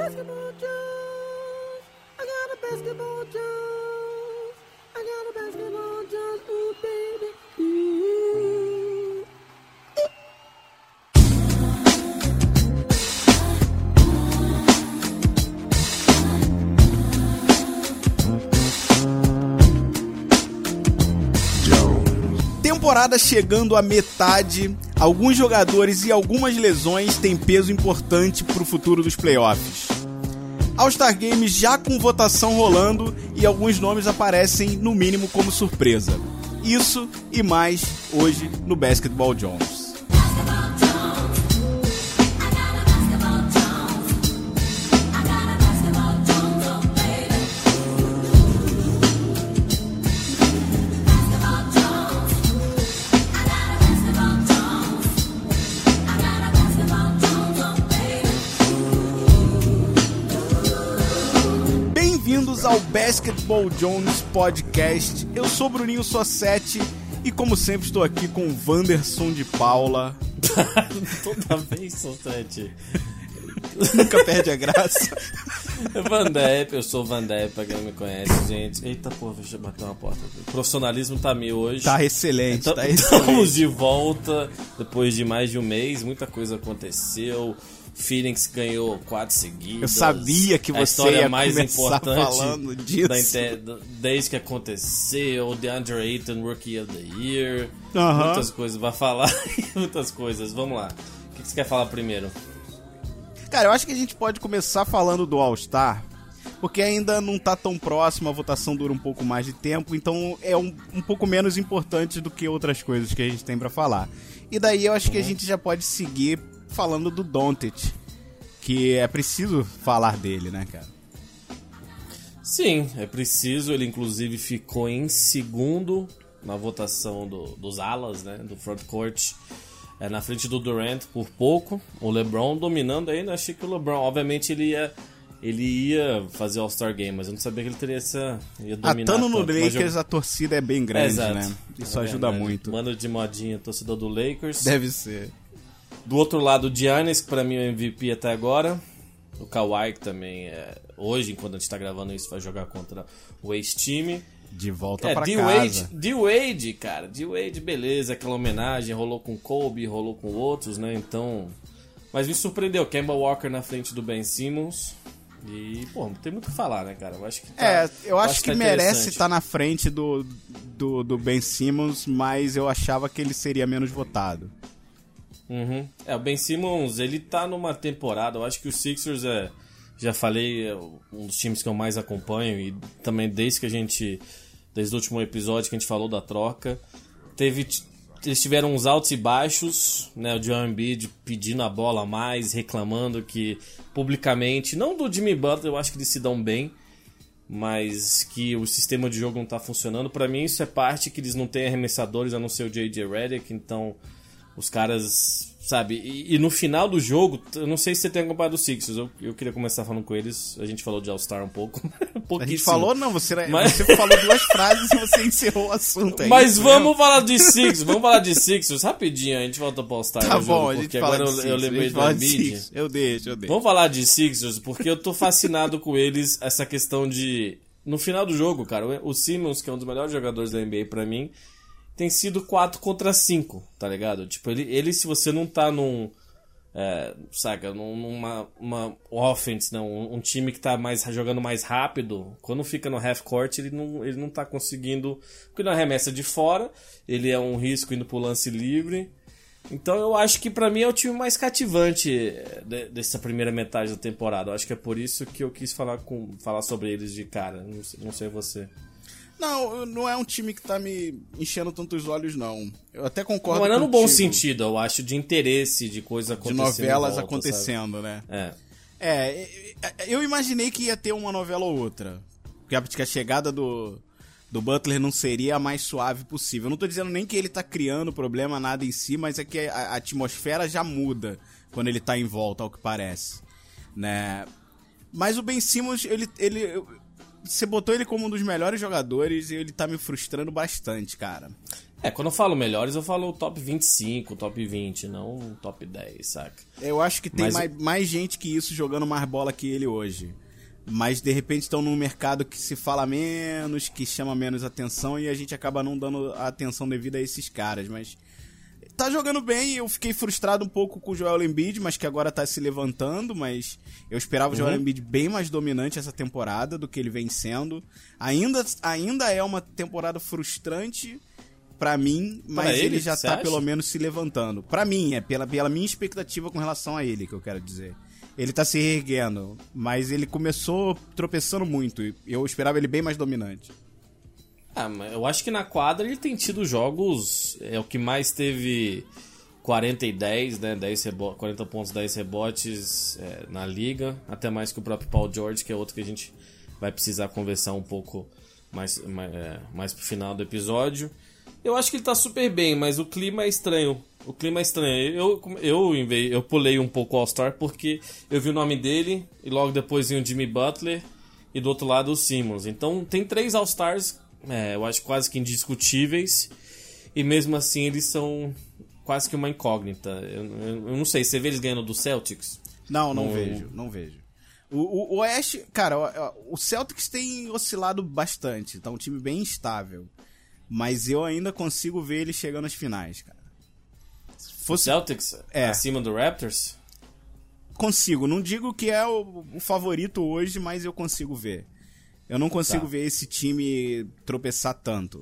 basketball Jones. I got a basketball Jones. I got a basketball Jones. Ooh, baby. Temporada chegando à metade, alguns jogadores e algumas lesões têm peso importante para o futuro dos playoffs. All-Star Games já com votação rolando e alguns nomes aparecem no mínimo como surpresa. Isso e mais hoje no Basketball Jones. Ao Basketball Jones Podcast. Eu sou Bruninho Sossetti e como sempre estou aqui com o Wanderson de Paula. Toda vez, Sostete. Nunca perde a graça. Van Depp, eu sou Van Depp, pra quem não me conhece, gente. Eita porra, deixa eu bater uma porta. O profissionalismo tá meio hoje. Tá excelente, Então- tá Estamos excelente. de volta depois de mais de um mês, muita coisa aconteceu. Phoenix ganhou quatro seguidas. Eu sabia que a você história ia mais começar importante falando disso. da inte- da- desde que aconteceu. DeAndre Ayton, Rookie of the Year. Aham. Muitas coisas. Vai falar muitas coisas. Vamos lá. O que você quer falar primeiro? Cara, eu acho que a gente pode começar falando do All-Star, porque ainda não tá tão próximo, a votação dura um pouco mais de tempo, então é um, um pouco menos importante do que outras coisas que a gente tem pra falar. E daí eu acho que a gente já pode seguir falando do Doncic, que é preciso falar dele, né, cara? Sim, é preciso. Ele, inclusive, ficou em segundo na votação do- dos alas, né? Do frontcourt. É, na frente do Durant por pouco. O LeBron dominando ainda. Achei que o LeBron, obviamente, ele ia, ele ia fazer All-Star Game, mas eu não sabia que ele teria essa. Ia dominar Atando no tanto, mas Lakers, eu- a torcida é bem grande, Exato. né? Isso É ajuda muito. Mano de modinha, torcedor do Lakers. Deve ser. Do outro lado, o Giannis, que pra mim é o MVP até agora. O Kawhi, que também é. Hoje, enquanto a gente tá gravando isso, vai jogar contra o ex-time. De volta É, pra D-Wade, casa. D-Wade, cara. D-Wade, beleza, aquela homenagem. Rolou com Kobe, rolou com outros, né? Então. Mas me surpreendeu. Kemba Walker na frente do Ben Simmons. E, pô, tem muito o que falar, né, cara? Eu acho que tá, É, eu acho, que, tá merece estar na frente do, do, do Ben Simmons, mas eu achava que ele seria menos votado. Uhum. É, o Ben Simmons, ele tá numa temporada, eu acho que o Sixers é, já falei, é um dos times que eu mais acompanho e também desde que a gente, desde o último episódio que a gente falou da troca, teve, eles tiveram uns altos e baixos, né, o Joel Embiid pedindo a bola mais, reclamando que publicamente, não do Jimmy Butler, eu acho que eles se dão bem, mas que o sistema de jogo não tá funcionando. Pra mim isso é parte que eles não têm arremessadores a não ser o J.J. Redick, então os caras, sabe? E, e no final do jogo, eu não sei se você tem acompanhado o Sixers, eu, eu queria começar falando com eles, a gente falou de All-Star um pouco, A gente falou, não, você, Mas- você falou duas frases e você encerrou o assunto. é Mas vamos mesmo? falar de Sixers, vamos falar de Sixers rapidinho, a gente volta pro All-Star Tá bom, jogo, a gente porque fala agora de eu, Sixers, eu lembrei Embiid. Sixers. Eu deixo, eu deixo. Vamos falar de Sixers, porque eu tô fascinado com eles, essa questão de. No final do jogo, cara, o Simmons, que é um dos melhores jogadores da NBA pra mim, tem sido 4 contra 5, tá ligado? Tipo, ele, ele se você não tá num. É, saca, num- numa uma offense, não, um, um time que tá mais, jogando mais rápido, quando fica no half court, ele não, ele não tá conseguindo. Porque não arremessa de fora, ele é um risco indo pro lance livre. Então eu acho que pra mim é o time mais cativante eh, de- dessa primeira metade da temporada. Eu acho que é por isso que eu quis falar, com, falar sobre eles de cara. Não não sei você. Não, não é um time que tá me enchendo tantos olhos, não. Eu até concordo Não, não é no bom sentido, eu acho, de interesse, de coisa De acontecendo. em novelas volta, acontecendo, né? sabe? É. É, eu imaginei que ia ter uma novela ou outra. Que a chegada do, do Butler não seria a mais suave possível. Eu não tô dizendo nem que ele tá criando problema, nada em si, mas é que a, a atmosfera já muda quando ele tá em volta, ao que parece. Né? Mas o Ben Simmons, ele, ele. Você botou ele como um dos melhores jogadores e ele tá me frustrando bastante, cara. É, quando eu falo melhores, eu falo top 25, top 20, não top 10, saca? Eu acho que tem Mas- mais, mais gente que isso jogando mais bola que ele hoje. Mas de repente estão num mercado que se fala menos, que chama menos atenção e a gente acaba não dando a atenção devida a esses caras. Mas tá jogando bem, eu fiquei frustrado um pouco com o Joel Embiid, mas que agora tá se levantando, mas eu esperava o Joel Uhum. Embiid bem mais dominante essa temporada do que ele vem sendo. Ainda, ainda é uma temporada frustrante pra mim, mas ele, ele, já tá acha? pelo menos se levantando. Pra mim, é pela, pela minha expectativa com relação a ele que eu quero dizer. Ele tá se reerguendo, mas ele começou tropeçando muito. e Eu esperava ele bem mais dominante. Ah, eu acho que na quadra ele tem tido jogos. É o que mais teve 40 e 10, né? 10 rebo 40 pontos, 10 rebotes é, na liga. Até mais que o próprio Paul George, que é outro que a gente vai precisar conversar um pouco mais, mais, é, mais pro final do episódio. Eu acho que ele tá super bem, mas o clima é estranho. O clima é estranho. Eu, eu, eu pulei um pouco o All-Star porque eu vi o nome dele e logo depois vinha o Jimmy Butler e do outro lado o Simmons. Então tem três All-Stars, é, eu acho quase que indiscutíveis, e mesmo assim eles são quase que uma incógnita. Eu, eu- eu não sei, você vê eles ganhando do Celtics? Não, não Não- vejo, não vejo. O, o, o Oeste, cara, o, o Celtics tem oscilado bastante, tá um time bem instável. Mas eu ainda consigo ver ele chegando às finais, cara. Se O fosse, Celtics É. acima do Raptors? consigo, não digo que é o, o favorito hoje, mas eu consigo ver. Eu não consigo Tá. ver esse time tropeçar tanto.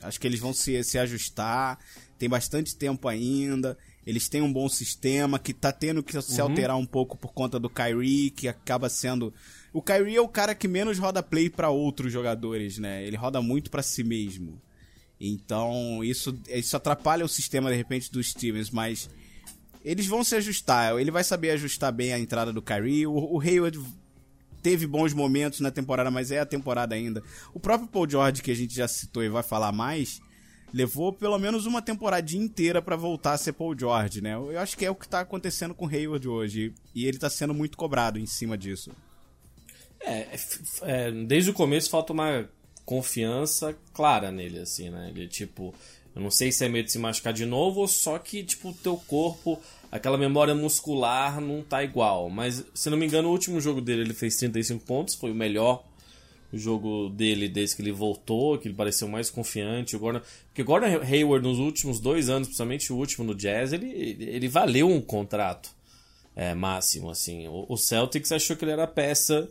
Acho que eles vão se, se ajustar, tem bastante tempo ainda. Eles têm um bom sistema que tá tendo que se alterar um pouco por conta do Kyrie, que acaba sendo. O Kyrie é o cara que menos roda play pra outros jogadores, né? Ele roda muito pra si mesmo. Então, isso, isso atrapalha o sistema de repente dos Stevens, mas eles vão se ajustar. Ele vai saber ajustar bem a entrada do Kyrie. O, o Hayward teve bons momentos na temporada, mas é a temporada ainda. O próprio Paul George, que a gente já citou e vai falar mais, levou pelo menos uma temporadinha inteira pra voltar a ser Paul George, né? Eu acho que é o que tá acontecendo com o Hayward hoje. E ele tá sendo muito cobrado em cima disso. É, f- é, desde o começo falta uma confiança clara nele, assim, né? Ele, tipo, eu não sei se é medo de se machucar de novo ou só que, tipo, o teu corpo, aquela memória muscular não tá igual. Mas, se não me engano, o último jogo dele ele fez 35 pontos, foi o melhor jogo dele desde que ele voltou, que ele pareceu mais confiante. O Gordon, porque o Gordon Hayward, nos últimos dois anos, principalmente o último no Jazz, ele, ele, valeu um contrato é, máximo, assim. O, o Celtics achou que ele era a peça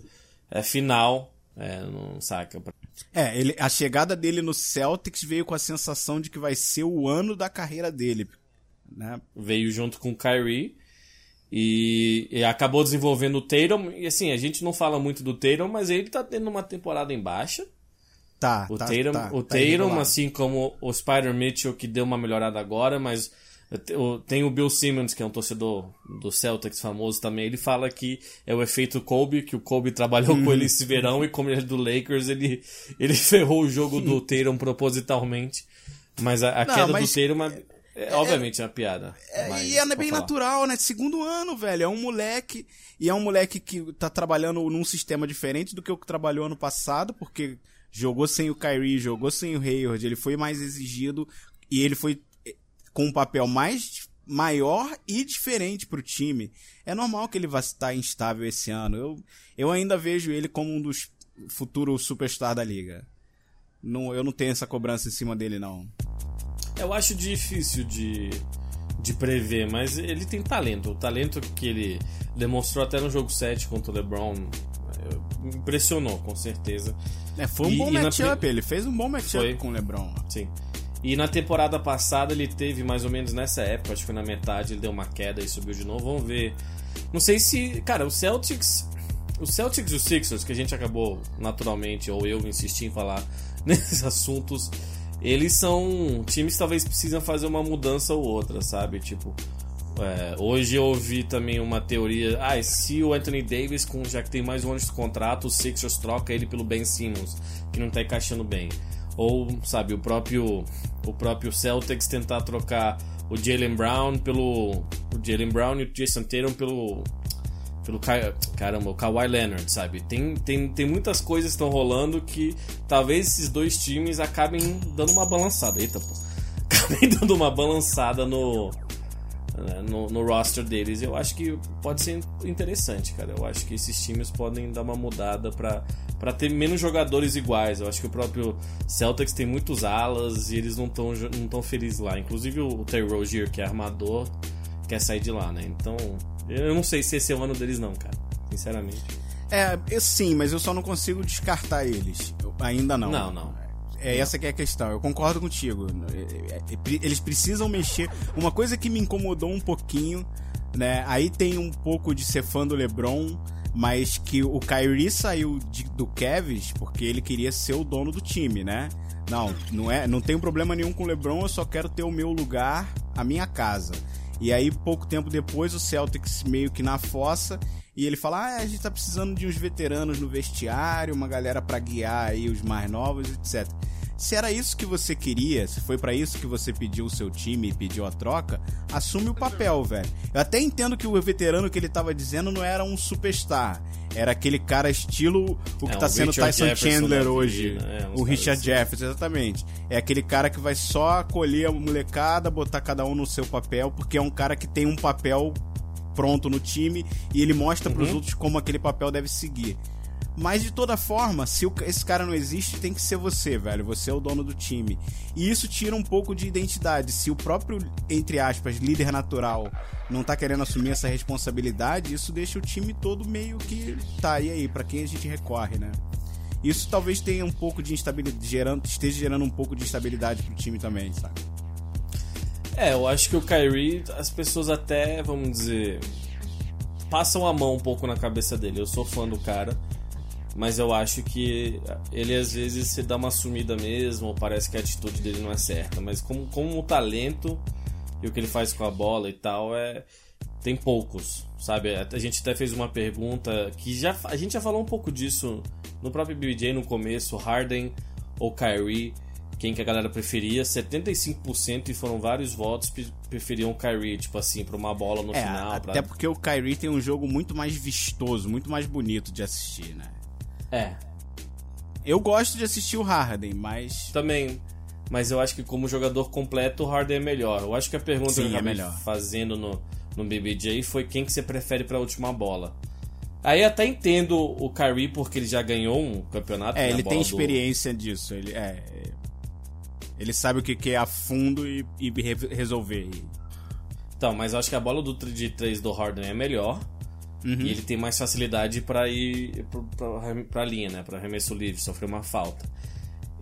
é, final, é, não saca? É, ele, a chegada dele no Celtics veio com a sensação de que vai ser o ano da carreira dele. Né? Veio junto com o Kyrie e, e acabou desenvolvendo o Tatum. E assim, a gente não fala muito do Tatum, mas ele tá tendo uma temporada em baixa. Tá, O tá, Tatum, tá, o tá Tatum assim como o Spider Mitchell, que deu uma melhorada agora, mas tem o Bill Simmons, que é um torcedor do Celtics famoso também, ele fala que é o efeito Kobe, que o Kobe trabalhou com ele esse verão e como ele é do Lakers, ele, ele ferrou o jogo do Tatum propositalmente. Mas a, a Não, queda mas- do Tatum, é, é, obviamente, é uma piada. É, e é bem falar. natural, né? Segundo ano, velho. É um moleque. E é um moleque que tá trabalhando num sistema diferente do que o que trabalhou ano passado, porque jogou sem o Kyrie, jogou sem o Hayward, ele foi mais exigido e ele foi eh, com um papel mais maior e diferente pro time. É normal que ele vá estar instável esse ano. Eu, eu ainda vejo ele como um dos futuros superstar da liga. Não, eu não tenho essa cobrança em cima dele, não. Eu acho difícil de, de prever, mas ele tem talento. O talento que ele demonstrou até no jogo 7 contra o LeBron eh, impressionou, com certeza. É, foi um E- bom na matchup, pri- ele fez um bom matchup com o LeBron. Sim. E na temporada passada ele teve mais ou menos nessa época, acho que foi na metade, ele deu uma queda e subiu de novo. Vamos ver. Não sei se. Cara, o Celtics. O Celtics e o Sixers, que a gente acabou naturalmente, ou eu insisti em falar nesses assuntos, eles são times talvez precisam fazer uma mudança ou outra, sabe? Tipo, é, hoje eu ouvi também uma teoria. Ah, se o Anthony Davis, com, já que tem mais um ano de contrato, o Sixers troca ele pelo Ben Simmons, que não tá encaixando bem. Ou, sabe, o próprio, o próprio Celtics tentar trocar o Jalen Brown pelo. O Jalen Brown e o Jason Tatum pelo. Pelo Ka- caramba, o Kawhi Leonard, sabe? Tem, tem, tem muitas coisas que estão rolando que talvez esses dois times acabem dando uma balançada. Eita, pô. também dando uma balançada no, né, no, no, roster deles. Eu acho que pode ser interessante, cara. Eu acho que esses times podem dar uma mudada para ter menos jogadores iguais. Eu acho que o próprio Celtics tem muitos alas e eles não estão não tão felizes lá. Inclusive o Terry Rozier, que é armador, quer sair de lá, né? Então, eu não sei se esse é o ano deles não, cara. Sinceramente. É, sim, mas eu só não consigo descartar eles. Eu, ainda não. Não, não. É essa que é a questão. Eu concordo contigo. É, é, eles precisam mexer. Uma coisa que me incomodou um pouquinho, né? Aí tem um pouco de ser fã do LeBron, mas que o Kyrie saiu de, do Kevs porque ele queria ser o dono do time, né? Não, não é, não tenho problema nenhum com o LeBron, eu só quero ter o meu lugar, a minha casa. E aí pouco tempo depois o Celtics meio que na fossa e ele fala: "Ah, a gente tá precisando de uns veteranos no vestiário, uma galera para guiar aí os mais novos, etc." Se era isso que você queria, se foi para isso que você pediu o seu time e pediu a troca, assume o papel, velho. Eu até entendo que o veterano que ele tava dizendo não era um superstar. Era aquele cara estilo o que é, tá sendo Richard Tyson Jefferson Chandler hoje. Né? É, o Richard assim. Jefferson, exatamente. É aquele cara que vai só acolher a molecada, botar cada um no seu papel, porque é um cara que tem um papel pronto no time e ele mostra uhum. para os outros como aquele papel deve seguir. Mas de toda forma, se esse cara não existe, tem que ser você, velho. Você é o dono do time. E isso tira um pouco de identidade. Se o próprio, entre aspas, líder natural não tá querendo assumir essa responsabilidade, isso deixa o time todo meio que. Tá, e aí? Pra quem a gente recorre, né? Isso talvez tenha um pouco de instabilidade, gerando, esteja gerando um pouco de instabilidade pro time também, sabe? É, eu acho que o Kyrie, as pessoas até, vamos dizer, passam a mão um pouco na cabeça dele. Eu sou fã do cara mas eu acho que ele às vezes se dá uma sumida mesmo, ou parece que a atitude dele não é certa. Mas como, como o talento e o que ele faz com a bola e tal, é tem poucos, sabe? A gente até fez uma pergunta que já a gente já falou um pouco disso no próprio BJ no começo, Harden ou Kyrie, quem que a galera preferia, 75% e foram vários votos preferiam o Kyrie, tipo assim, para uma bola no é, final. Até pra... porque o Kyrie tem um jogo muito mais vistoso, muito mais bonito de assistir, né? É. Eu gosto de assistir o Harden, mas. Também. Mas eu acho que como jogador completo, o Harden é melhor. Eu acho que a pergunta Sim, que eu é fazendo no, no BBJ foi quem que você prefere para a última bola. Aí até entendo o Kyrie porque ele já ganhou um campeonato. É, né, ele tem experiência do... disso. Ele, é, ele sabe o que é a fundo e, e resolver. Então, mas eu acho que a bola do, de 3 do Harden é melhor. Uhum. E ele tem mais facilidade para ir para linha, né? Para arremesso livre, sofrer uma falta.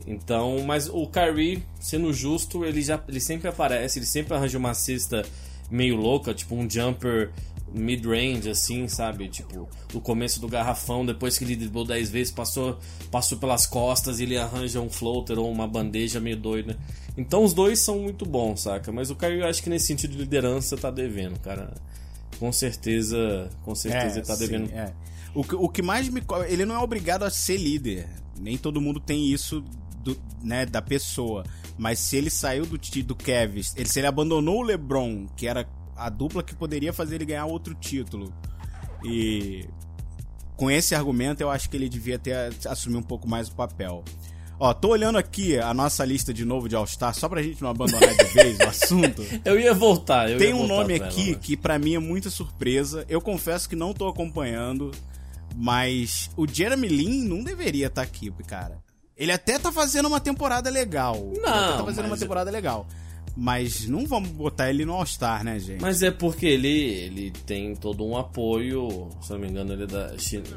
Então, mas o Kyrie, sendo justo, ele já ele sempre aparece, ele sempre arranja uma cesta meio louca, tipo um jumper mid-range, assim, sabe? Tipo, no começo do garrafão, depois que ele driblou 10 vezes, passou, passou pelas costas, ele arranja um floater ou uma bandeja meio doida. Então os dois são muito bons, saca? Mas o Kyrie, acho que nesse sentido de liderança tá devendo, cara com certeza, com certeza é, tá devendo. Sim, é. o, que, o que mais me. Ele não é obrigado a ser líder. Nem todo mundo tem isso do, né, da pessoa. Mas se ele saiu do, do Kevin, ele, se ele abandonou o LeBron, que era a dupla que poderia fazer ele ganhar outro título, e com esse argumento eu acho que ele devia ter assumir um pouco mais o papel. Ó, tô olhando aqui a nossa lista de novo de All-Star, só pra gente não abandonar de vez o assunto. Eu ia voltar, eu Tem ia um voltar nome aqui ela, que para mim é muita surpresa. Eu confesso que não tô acompanhando, mas o Jeremy Lin não deveria estar tá aqui, cara. Ele até tá fazendo uma temporada legal. Não, ele até tá fazendo uma temporada legal. Mas não vamos botar ele no All-Star, né, gente? Mas é porque ele, ele tem todo um apoio, se não me engano, ele é, da,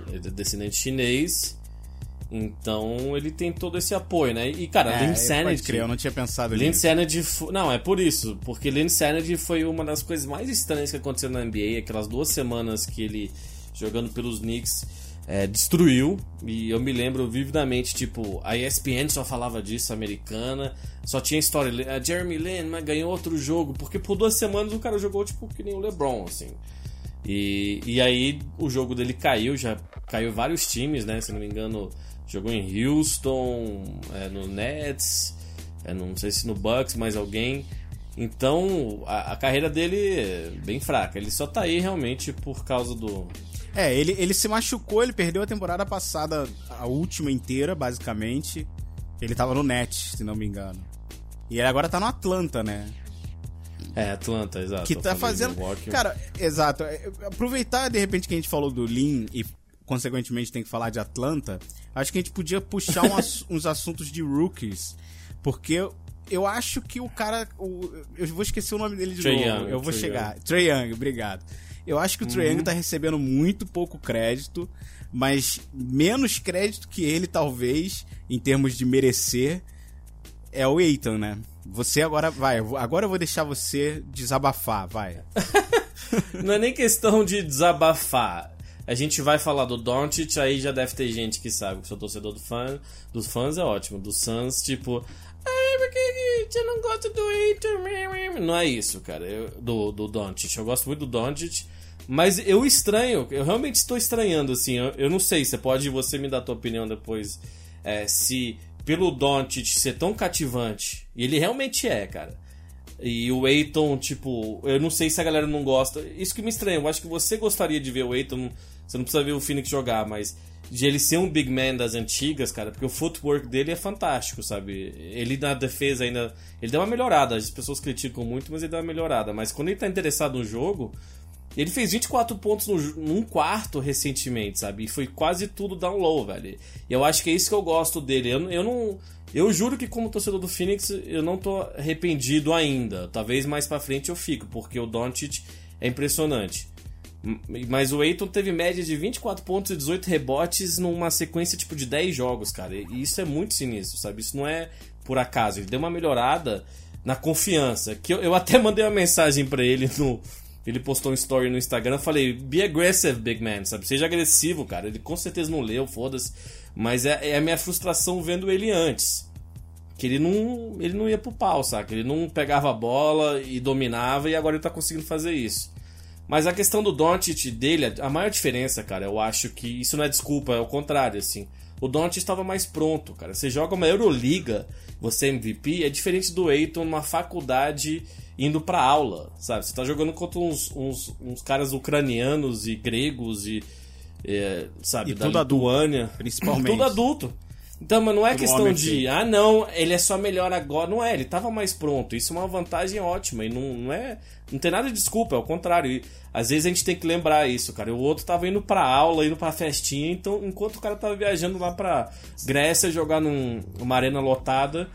ele é descendente chinês. Então ele tem todo esse apoio, né? E cara, é, Linsanity. Crer, eu não tinha pensado nisso. Linsanity. Não, é por isso. Porque Linsanity foi uma das coisas mais estranhas que aconteceu na NBA. Aquelas duas semanas que ele, jogando pelos Knicks, é, destruiu. E eu me lembro vividamente, tipo, a ESPN só falava disso, americana. Só tinha história. A Jeremy Lin mas ganhou outro jogo. Porque por duas semanas o cara jogou, tipo, que nem o LeBron, assim. E, e aí o jogo dele caiu, já caiu vários times, né? Se não me engano Jogou em Houston, é, no Nets, é, não sei se no Bucks, mais alguém. Então, a, a, carreira dele é bem fraca. Ele só tá aí realmente por causa do. É, ele, ele se machucou, ele perdeu a temporada passada, a última inteira, basicamente. Ele tava no Nets, se não me engano. E ele agora tá no Atlanta, né? É, Atlanta, exato. Que tá fazendo. Cara, exato. É, Aproveitar de repente que a gente falou do Lean e consequentemente tem que falar de Atlanta, acho que a gente podia puxar um ass- uns assuntos de rookies. Porque eu, acho que o cara. o- eu vou esquecer o nome dele de Trae novo. Young, eu vou Trae chegar. Trey Young, obrigado. Eu acho que o Trey Young tá recebendo muito pouco crédito, mas menos crédito que ele, talvez, em termos de merecer, é o Eitan, né? Você agora vai, agora eu vou deixar você desabafar, vai. Não é nem questão de desabafar. A gente vai falar do Doncic, aí já deve ter gente que sabe que sou torcedor do fã, dos fãs é ótimo, dos Suns, tipo, ai, porque você não gosta do Aiton? Não é isso, cara, eu- do, do Doncic. Eu gosto muito do Doncic, mas eu estranho, eu realmente estou estranhando, assim, eu, eu não sei, você pode você me dar a tua opinião depois, é, se pelo Doncic ser tão cativante, e ele realmente é, cara, e o Eiton, tipo, eu não sei se a galera não gosta. Isso que me estranha. Eu acho que você gostaria de ver o Eiton. Você não precisa ver o Phoenix jogar, mas de ele ser um big man das antigas, cara, porque o footwork dele é fantástico, sabe? Ele na defesa ainda. Ele deu uma melhorada. As pessoas criticam muito, mas ele deu uma melhorada. Mas quando ele tá interessado no jogo. Ele fez 24 pontos no, num quarto recentemente, sabe? E foi quase tudo down low, velho. E eu acho que é isso que eu gosto dele. Eu, eu não. Eu juro que, como torcedor do Phoenix, eu não tô arrependido ainda. Talvez mais pra frente eu fico, porque o Doncic é impressionante. Mas o Aiton teve média de 24 pontos e 18 rebotes numa sequência tipo de 10 jogos, cara. E isso é muito sinistro, sabe? Isso não é por acaso. Ele deu uma melhorada na confiança. Que eu, eu até mandei uma mensagem pra ele no. Ele postou um story no Instagram. Eu falei, be aggressive, big man, sabe? Seja agressivo, cara. Ele com certeza não leu, foda-se. Mas é, é a minha frustração vendo ele antes. Que ele não, ele não ia pro pau, saca? Ele não pegava a bola e dominava e agora ele tá conseguindo fazer isso. Mas a questão do Doncic dele, a maior diferença, cara, eu acho que isso não é desculpa, é o contrário, assim. O Doncic estava mais pronto, cara. Você joga uma Euroliga, você é MVP, é diferente do Eiton numa faculdade indo pra aula, sabe? Você tá jogando contra uns, uns, uns caras ucranianos e gregos e, é, sabe, E da tudo adulto, Lituânia. principalmente. Tudo adulto. Então, mas não é questão de, ah, não, ele é só melhor agora. Não é, ele tava mais pronto. Isso é uma vantagem ótima. E não, não é. Não tem nada de desculpa, é o contrário. E, às vezes a gente tem que lembrar isso, cara. O outro tava indo pra aula, indo pra festinha, então, enquanto o cara tava viajando lá pra Grécia jogar num, numa arena lotada,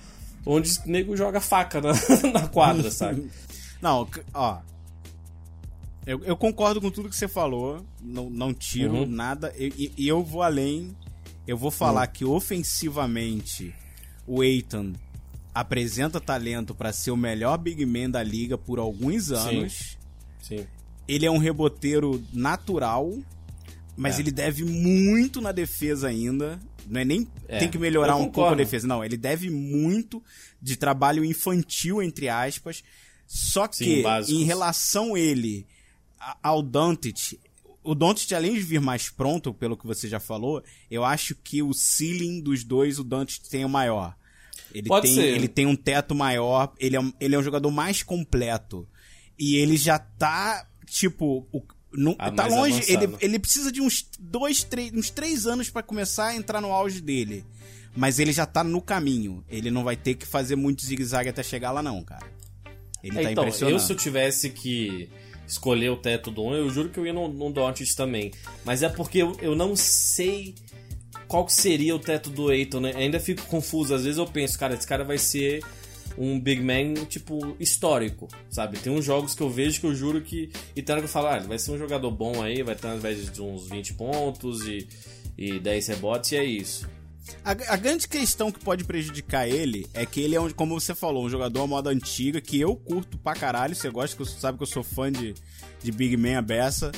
onde o nego joga faca na, na quadra, sabe? Não, ó. Eu, eu concordo com tudo que você falou. Não, não tiro Uhum. nada. E eu vou além. Eu vou falar que ofensivamente o Eitan apresenta talento pra ser o melhor big man da liga por alguns anos. Sim. Ele é um reboteiro natural, mas É. ele deve muito na defesa ainda. Não é nem É, tem que melhorar um pouco a defesa, não. Ele deve muito de trabalho infantil, entre aspas. Só Sim, que, básicos. em relação ele ao Doncic, o Doncic, além de vir mais pronto, pelo que você já falou, eu acho que o ceiling dos dois, o Doncic tem o maior. Ele Pode tem, ser. ele tem um teto maior, ele é, um- ele é um jogador mais completo. E ele já tá, tipo, o, no- Ah, tá mais longe. Ele, avançado. ele precisa de uns dois, três, uns três anos pra começar a entrar no auge dele. Mas ele já tá no caminho. Ele não vai ter que fazer muito zigue-zague até chegar lá, não, cara. Ele É, tá então, impressionando. eu se eu tivesse que escolher o teto do 1, eu juro que eu ia no, no Doncic também. Mas é porque eu, eu não sei qual seria o teto do Eiton, né? Ainda fico confuso. Às vezes eu penso, cara, esse cara vai ser um big man, tipo, histórico, sabe? Tem uns jogos que eu vejo que eu juro que... E tem hora que eu falo, ah, ele vai ser um jogador bom aí, vai ter ao invés de uns 20 pontos e, e 10 rebotes e é isso. A, a grande questão que pode prejudicar ele é que ele é, um, como você falou, um jogador à moda antiga, que eu curto pra caralho. Você gosta, que eu, sabe que eu sou fã de, de Big Man a beça.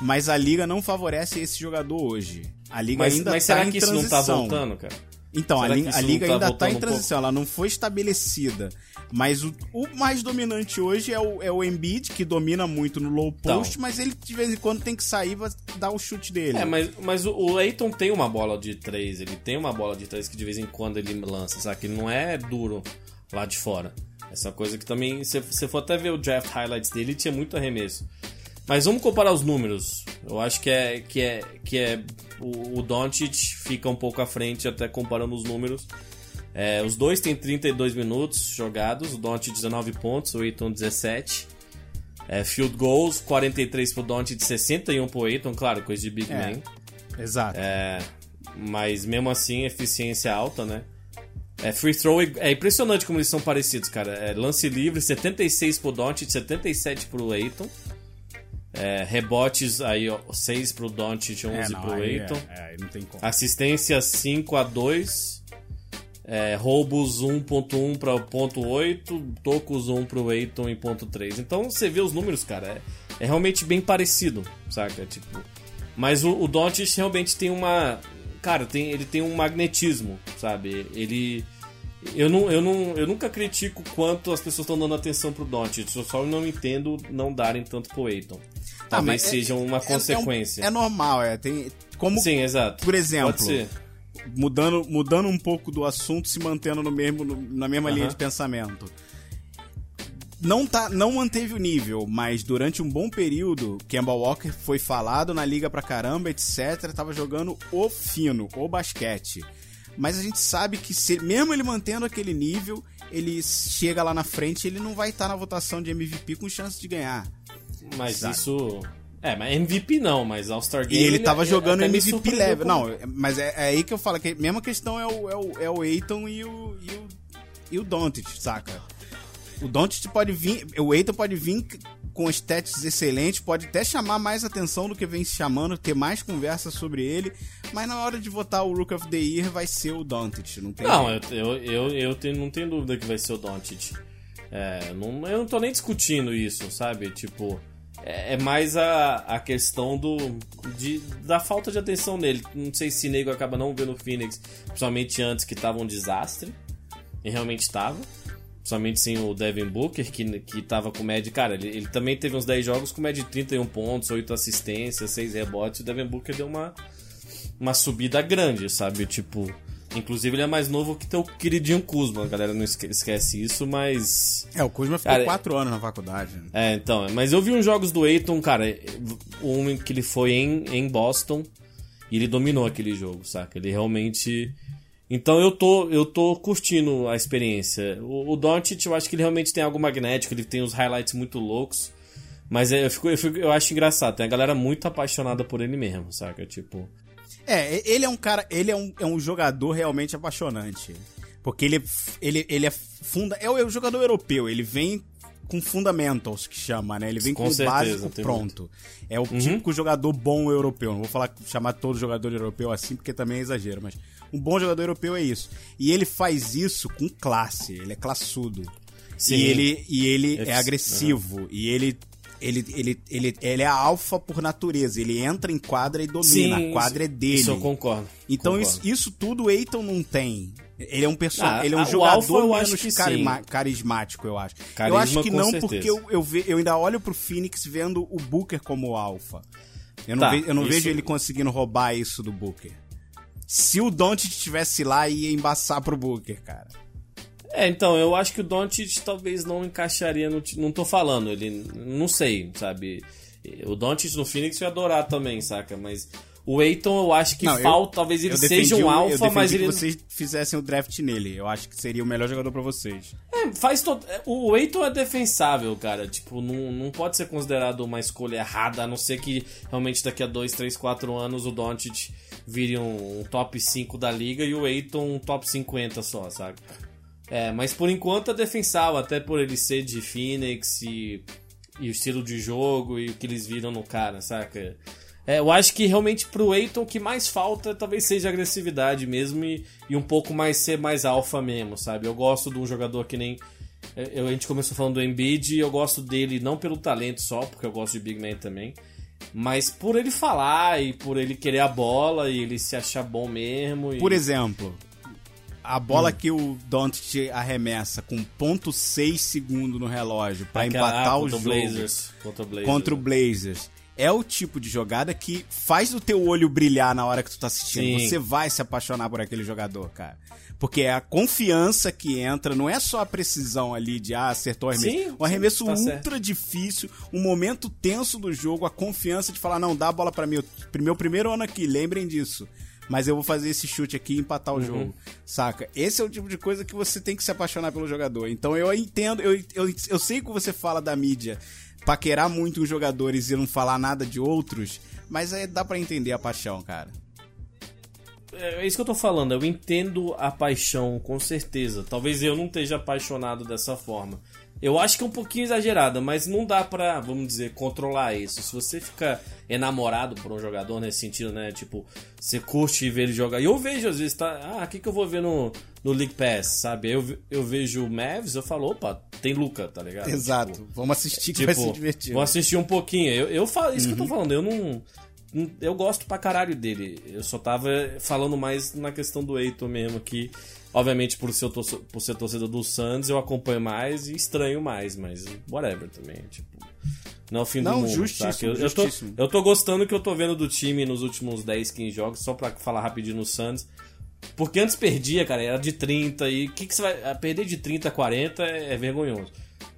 Mas a liga não favorece esse jogador hoje. A liga Mas, ainda mas tá será em que isso não transição. tá voltando, cara? Então, a, Será li- a não liga tá ainda tá em um transição, ela não foi estabelecida. Mas o, o mais dominante hoje é o, é o Embiid, que domina muito no low Então. post, mas ele de vez em quando tem que sair pra dar o chute dele. É, mas, mas o- Eiton tem uma bola de três, ele tem uma bola de três que de vez em quando ele lança, sabe? Que ele não é duro lá de fora. Essa coisa que também, se você for até ver o draft highlights dele, ele tinha muito arremesso. Mas vamos comparar os números. Eu acho que é que é que é o, o Doncic fica um pouco à frente até comparando os números. É, os dois têm 32 minutos jogados, o Don't 19 pontos, o Aiton 17. É, field goals, 43 pro Don't, 61 pro Aiton, claro, coisa de big É. man. Exato. É, mas mesmo assim, eficiência alta, né? É, free throw é- é impressionante como eles são parecidos, cara. É, lance livre, 76 pro Doncic, 77 pro Aiton. É, rebotes aí, ó, 6 pro Doncic, 11 É, não, pro Aiton. é. Assistência 5 a 2. É, roubos 1.1 para ponto 8, tocos 1 pro Aiton em ponto 3. Então você vê os números, cara, é, é realmente bem parecido, saca? Tipo, mas o, o Doncic realmente tem uma, cara, tem, ele tem um magnetismo, sabe? Ele eu não, eu não, eu nunca critico quanto as pessoas estão dando atenção pro Doncic, eu só não entendo não darem tanto pro Aiton. Ah, Talvez é- seja uma É- consequência. É, um- é normal, é. Tem, como, Sim, exato. por exemplo. Mudando, mudando um pouco do assunto, se mantendo no mesmo, no- na mesma linha Aham. de pensamento. Não, tá, não manteve o nível, mas durante um bom período, Kemba Walker foi falado na liga pra caramba, etc. Tava jogando o fino, o basquete. Mas a gente sabe que se, mesmo ele mantendo aquele nível, ele chega lá na frente ele não vai estar na votação de MVP com chance de ganhar. Mas Sabe? isso. É, mas MVP não, mas All-Star E Game. ele tava é- jogando me MVP level. Não, mas é, é aí que eu falo que a mesma questão é o, é o, é o Aiton e o, e o, e o Doncic, saca? O Doncic pode vir, o Aiton pode vir com stats excelentes, pode até chamar mais atenção do que vem se chamando, ter mais conversa sobre ele, mas na hora de votar o Rook of the Year vai ser o Doncic, não tem Não, jeito. eu, eu, eu, eu tenho- não tenho dúvida que vai ser o Doncic. É, não, eu não tô nem discutindo isso, sabe? Tipo, é, é mais a, a questão do de, da falta de atenção nele. Não sei se nego acaba não vendo o Phoenix, principalmente antes que tava um desastre. E realmente tava. Principalmente sem o Devin Booker, que, que tava com média. Cara, ele, ele também teve uns 10 jogos com média de 31 pontos, 8 assistências, 6 rebotes. O Devin Booker deu uma, uma subida grande, sabe? Tipo. Inclusive ele é mais novo que teu queridinho Kuzma, a galera não esque- esquece isso, mas. É, o Kuzma ficou Cara, quatro anos na faculdade. É, então, mas eu vi uns jogos do Aiton, cara, um que ele foi em, em Boston e ele dominou aquele jogo, saca? Ele realmente. Então eu tô, eu tô curtindo a experiência. O, o Doncic, eu acho que ele realmente tem algo magnético, ele tem uns highlights muito loucos. Mas é, eu, fico, eu, fico- eu acho engraçado, tem a galera muito apaixonada por ele mesmo, saca? Tipo. É, ele é um cara, ele é um, é um jogador realmente apaixonante. Porque ele, ele, ele é funda, é o, é o jogador europeu, ele vem com fundamentals, que chama, né? Ele vem Com com, o certeza, básico tem pronto. É o típico jogador bom europeu. Não vou falar chamar todo jogador europeu assim, porque também é exagero, mas um bom jogador europeu é isso. E ele faz isso com classe, ele é classudo. Sim. E ele, e ele É, é agressivo. E ele, ele, ele, ele, ele é alfa por natureza. Ele entra em quadra e domina. a quadra é dele. Isso eu concordo. Então concordo. isso, isso tudo o Eiton não tem. Ele é um person... Ah, ele é um ah, jogador eu menos carima- sim. carismático, eu acho. eu Carisma, acho que não, certeza. porque eu, eu, ve- eu ainda olho pro Phoenix vendo o Booker como alfa. Eu não, Tá, ve- eu não isso- vejo ele conseguindo roubar isso do Booker. Se o Doncic estivesse lá, ia embaçar pro Booker, cara. É, então, eu acho que o Doncic talvez não encaixaria no. Não tô falando, ele. Não sei, sabe? O Doncic no Phoenix eu ia adorar também, saca? Mas o Aiton eu acho que Não, eu- falta. Talvez ele eu seja um eu alfa, mas que ele. vocês fizessem o draft nele. Eu acho que seria o melhor jogador pra vocês. É, faz todo. O Aiton é defensável, cara. Tipo, não, não pode ser considerado uma escolha errada, a não ser que realmente daqui a 2, 3, 4 anos o Doncic vire um, um top 5 da liga e o Aiton um top 50 só, sabe? É, mas por enquanto é defensável, até por ele ser de Phoenix e, e o estilo de jogo e o que eles viram no cara, saca? É, eu acho que realmente pro Aiton o que mais falta talvez seja agressividade mesmo e, e um pouco mais ser mais alfa mesmo, sabe? Eu gosto de um jogador que nem. eu- a gente começou falando do Embiid e eu gosto dele não pelo talento só, porque eu gosto de Big Man também, mas por ele falar e por ele querer a bola e ele se achar bom mesmo. E... Por exemplo, a bola Hum. que o Doncic arremessa com 0.6 segundo no relógio pra Aquela- empatar ah, o jogo Blazers, contra o Blazers. contra o Blazers é o tipo de jogada que faz o teu olho brilhar na hora que tu tá assistindo. Sim. Você vai se apaixonar por aquele jogador, cara. Porque é a confiança que entra, não é só a precisão ali de ah, acertou o arremesso. Sim, um arremesso sim, tá ultra certo. difícil, um momento tenso do jogo, a confiança de falar, não, dá a bola pra mim. Eu- Meu primeiro ano aqui, lembrem disso. Mas eu vou fazer esse chute aqui e empatar o Uhum. jogo, saca? Esse é o tipo de coisa que você tem que se apaixonar pelo jogador. Então eu entendo, eu, eu, eu sei que você fala da mídia paquerar muito os jogadores e não falar nada de outros, mas aí dá pra entender a paixão, cara. É isso que eu tô falando, eu entendo a paixão, com certeza. Talvez eu não esteja apaixonado dessa forma. Eu acho que é um pouquinho exagerada, mas não dá pra, vamos dizer, controlar isso. Se você fica enamorado por um jogador nesse sentido, né? Tipo, você curte ver ele jogar. E eu vejo, às vezes, tá. Ah, o que, que eu vou ver no, no League Pass, sabe? Eu, eu vejo o Mavs, eu falo, opa, tem Luca, tá ligado? Exato. Tipo, Vamos assistir que vai ser Tipo, divertido. vou assistir um pouquinho. Eu, eu falo, isso que Uhum. eu tô falando, eu não. Eu gosto pra caralho dele. Eu só tava falando mais na questão do Eiton mesmo, que, obviamente, por ser, por ser torcedor do Suns, eu acompanho mais e estranho mais, mas whatever também. Tipo, não é o fim Não, do mundo. justíssimo, saca? Eu, eu, tô, justíssimo. eu tô gostando que eu tô vendo do time nos últimos 10, 15 jogos, só pra falar rapidinho no Suns. Porque antes perdia, cara, era de 30 e o que, que você vai. ah, Perder de 30 a 40 é, é vergonhoso.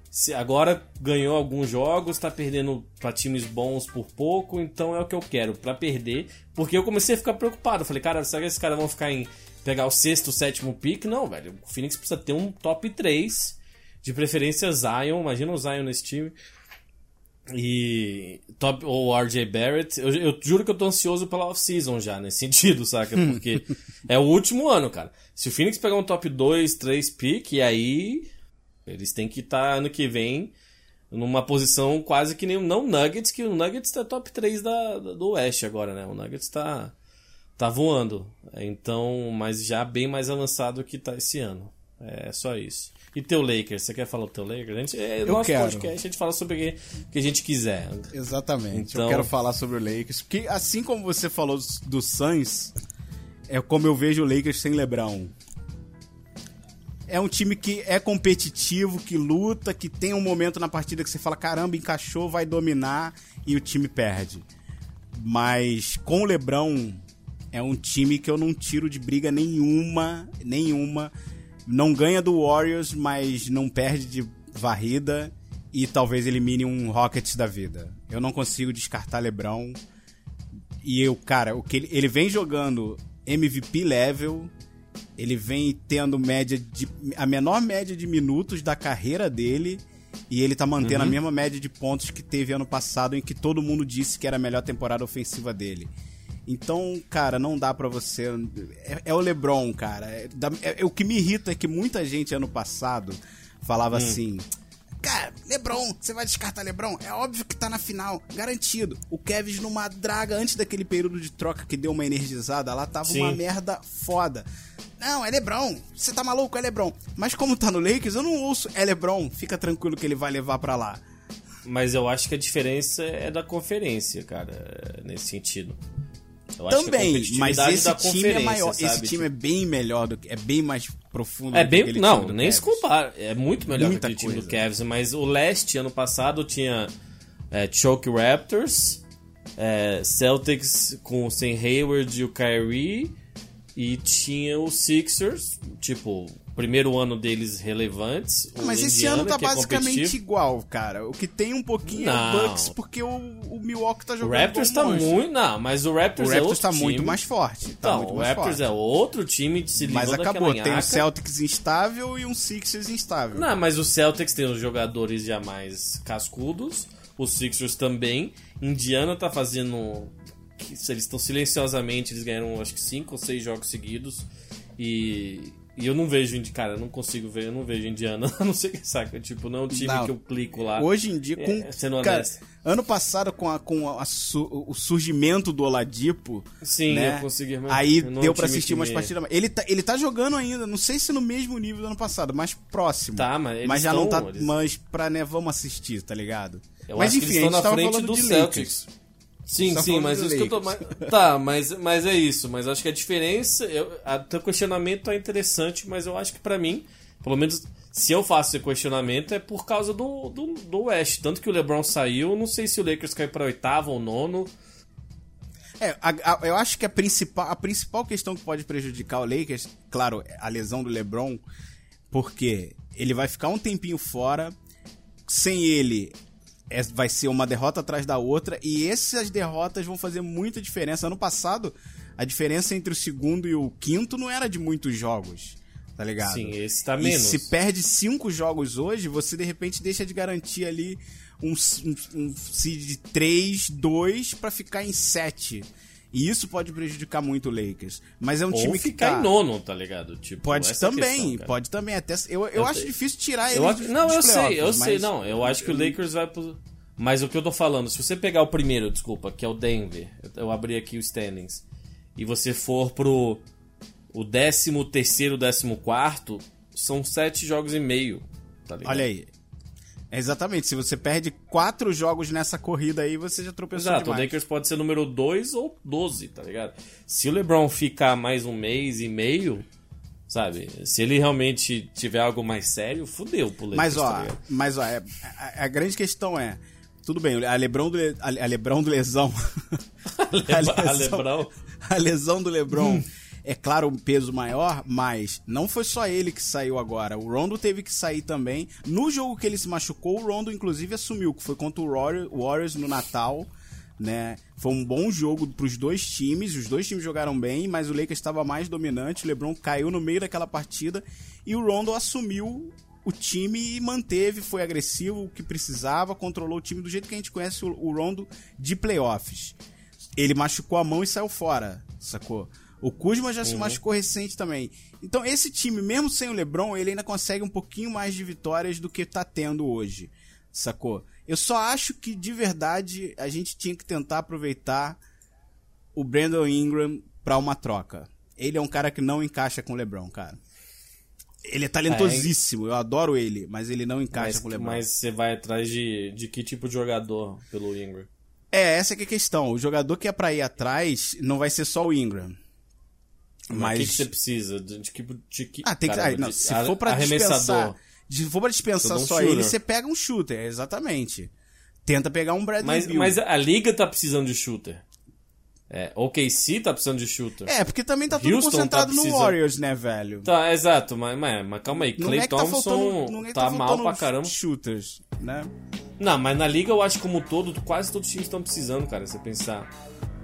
Se agora ganhou alguns jogos, tá perdendo pra times bons por pouco, então é o que eu quero, pra perder. Porque eu comecei a ficar preocupado. Falei, cara, será que esses caras vão ficar em. Pegar o sexto, sétimo pick? Não, velho. O Phoenix precisa ter um top 3. De preferência Zion. Imagina o Zion nesse time. E. Top, ou RJ Barrett. Eu, eu juro que eu tô ansioso pela off-season já, nesse sentido, saca? Porque é o último ano, cara. Se o Phoenix pegar um top 2, 3 pick, e aí. Eles têm que estar ano que vem numa posição quase que nem não Nuggets, que o Nuggets tá top 3 da, da- do Oeste agora, né? O Nuggets tá, tá voando. Então, mas já bem mais avançado que tá esse ano. É só isso. E teu Lakers, você quer falar do teu Lakers? A gente, é, Eu nosso quero. podcast, a gente fala sobre o que, a gente quiser. Exatamente. Eu Então- quero falar sobre o Lakers. Porque assim como você falou do Suns, é como eu vejo o Lakers sem LeBron. É um time que é competitivo, que luta, que tem um momento na partida que você fala, caramba, encaixou, vai dominar e o time perde. Mas com o LeBron é um time que eu não tiro de briga nenhuma, nenhuma. Não ganha do Warriors, mas não perde de varrida e talvez elimine um Rockets da vida. Eu não consigo descartar LeBron. E eu, cara, o que ele, ele vem jogando MVP level, ele vem tendo média de a menor média de minutos da carreira dele e ele tá mantendo a mesma média de pontos que teve ano passado em que todo mundo disse que era a melhor temporada ofensiva dele. Então, cara, não dá pra você. É, é o LeBron, cara. É, é- é- o que me irrita é que muita gente ano passado falava assim: Cara, Lebron, você vai descartar Lebron? É óbvio que tá na final, garantido. O Kevin numa draga antes daquele período de troca que deu uma energizada lá, tava Sim. uma merda foda. Não, é Lebron. Você tá maluco? É Lebron. Mas como tá no Lakers, eu não ouço é Lebron. Fica tranquilo que ele vai levar pra lá. Mas eu acho que a diferença é da conferência, cara, nesse sentido. Eu Também, mas esse time é maior. Esse sabe? time é bem melhor do que. É bem mais profundo É do que bem. Não, do nem se compara. É muito melhor Muita que aquele time do. Cavs. Mas o leste, ano passado, tinha é, Choke Raptors, é, Celtics com o Sam Hayward e o Kyrie. E tinha o Sixers, tipo, primeiro ano deles relevantes. o Mas esse Indiana, ano tá é basicamente competitivo. igual, cara. O que tem um pouquinho é Não. o Bucks, porque o, o Milwaukee tá O jogando. Raptors igual tá um monstro. muito. Não, mas o Raptors O é Raptors outro tá muito time. mais forte. Tá Então, muito o Raptors forte. é outro time de se Mas acabou, tem o Celtics instável e um Sixers instável. Não, mas o Celtics tem os jogadores já mais cascudos, os Sixers também. Indiana tá fazendo. Eles estão silenciosamente, eles ganharam acho que 5 ou 6 jogos seguidos. E. E eu não vejo, cara, eu não consigo ver, eu não vejo Indiana, a não sei que saca. Tipo, não é um time Não. que eu clico lá. Hoje em dia, com. É, sendo cara, ano passado, com, a, com a su- o surgimento do Oladipo. Sim, né? eu consegui. mas Aí não é deu pra time assistir umas partidas. Ele tá, ele tá jogando ainda, não sei se no mesmo nível do ano passado, mas próximo. Tá, mas eles já não tá. estão- eles- Mas pra, né, vamos assistir, tá ligado? Eu mas enfim, eles estão a gente na tava frente falando do de Celtics. Lakers. Sim, Só sim, mas isso que eu tô. Mas- Tá, mas, mas é isso. Mas acho que a diferença. Eu, a, teu questionamento é interessante, mas eu acho que pra mim, pelo menos se eu faço esse questionamento, é por causa do, do, do West. Tanto que o LeBron saiu, não sei se o Lakers caiu pra oitavo ou nono. É, a- a- eu acho que a principal, a principal questão que pode prejudicar o Lakers, claro, é a lesão do LeBron, porque ele vai ficar um tempinho fora, sem ele, é- vai ser uma derrota atrás da outra e essas derrotas vão fazer muita diferença. Ano passado, a diferença entre o segundo e o quinto não era de muitos jogos, tá ligado? Sim, esse tá E menos. se perde cinco jogos hoje, você de repente deixa de garantir ali um, um, um seed de 3, 2 pra ficar em 7. E isso pode prejudicar muito o Lakers. Mas é um Ou time que ficar tá... em nono, tá ligado? Tipo, Pode é também, questão, pode também. Até, eu eu, Eu acho sei. difícil tirar ele Eu acho, dos- não, eu sei, eu sei, mas- não. Eu acho que o Lakers vai pro. Mas o que eu tô falando, se você pegar o primeiro, desculpa, que é o Denver, eu, eu abri aqui os standings, e você for pro o décimo terceiro, décimo quarto, são sete jogos e meio, tá ligado? Olha aí. Exatamente, se você perde quatro jogos nessa corrida aí, você já tropeçou Exato, o demais. Lakers pode ser número 2 ou 12, tá ligado? Se o LeBron ficar mais um mês e meio, sabe? Se ele realmente tiver algo mais sério, fudeu pro Lakers, Mas ó, tá mas ó, é- a, a grande questão é, tudo bem, a Lebron do, a, a Lebron do lesão, A LeBron. a lesão do Lebron é claro um peso maior, mas não foi só ele que saiu agora. O Rondo teve que sair também. No jogo que ele se machucou, o Rondo inclusive assumiu, que foi contra o Warriors, no Natal. Né? Foi um bom jogo pros dois times, os dois times jogaram bem, mas o Lakers estava mais dominante, o LeBron caiu no meio daquela partida e o Rondo assumiu o time e manteve, foi agressivo, o que precisava, controlou o time do jeito que a gente conhece o, o Rondo de playoffs. Ele machucou a mão e saiu fora, sacou? O Kuzma já se machucou recente também. Então, esse time, mesmo sem o LeBron, ele ainda consegue um pouquinho mais de vitórias do que tá tendo hoje, sacou? Eu só acho que, de verdade, a gente tinha que tentar aproveitar o Brandon Ingram pra uma troca. Ele é um cara que não encaixa com o LeBron, cara. Ele é talentosíssimo, eu adoro ele, mas ele não encaixa Mas, com o LeBron. mas você vai atrás de, de que tipo de jogador pelo Ingram? É, essa é a questão. O jogador que é pra ir atrás não vai ser só o Ingram. Mas Mas. o que, que você precisa? De, de que, de que Ah, tem que. cara, ah, não, se for pra arremessador. dispensar. Se for pra dispensar um só shooter. ele, você pega um shooter, exatamente. Tenta pegar um Bradley Mas, Beal. mas a liga tá precisando de shooter. É, OKC tá precisando de shooter. É, porque também tá tudo Houston tá concentrado no precisando- Warriors, né, velho? Tá, exato, mas, mas, mas calma aí. Não Clay é que tá Thompson faltando, não é que tá, tá mal faltando pra caramba. shooters, né? Não, mas na liga eu acho como um todo, quase todos os times estão precisando, cara, se você pensar.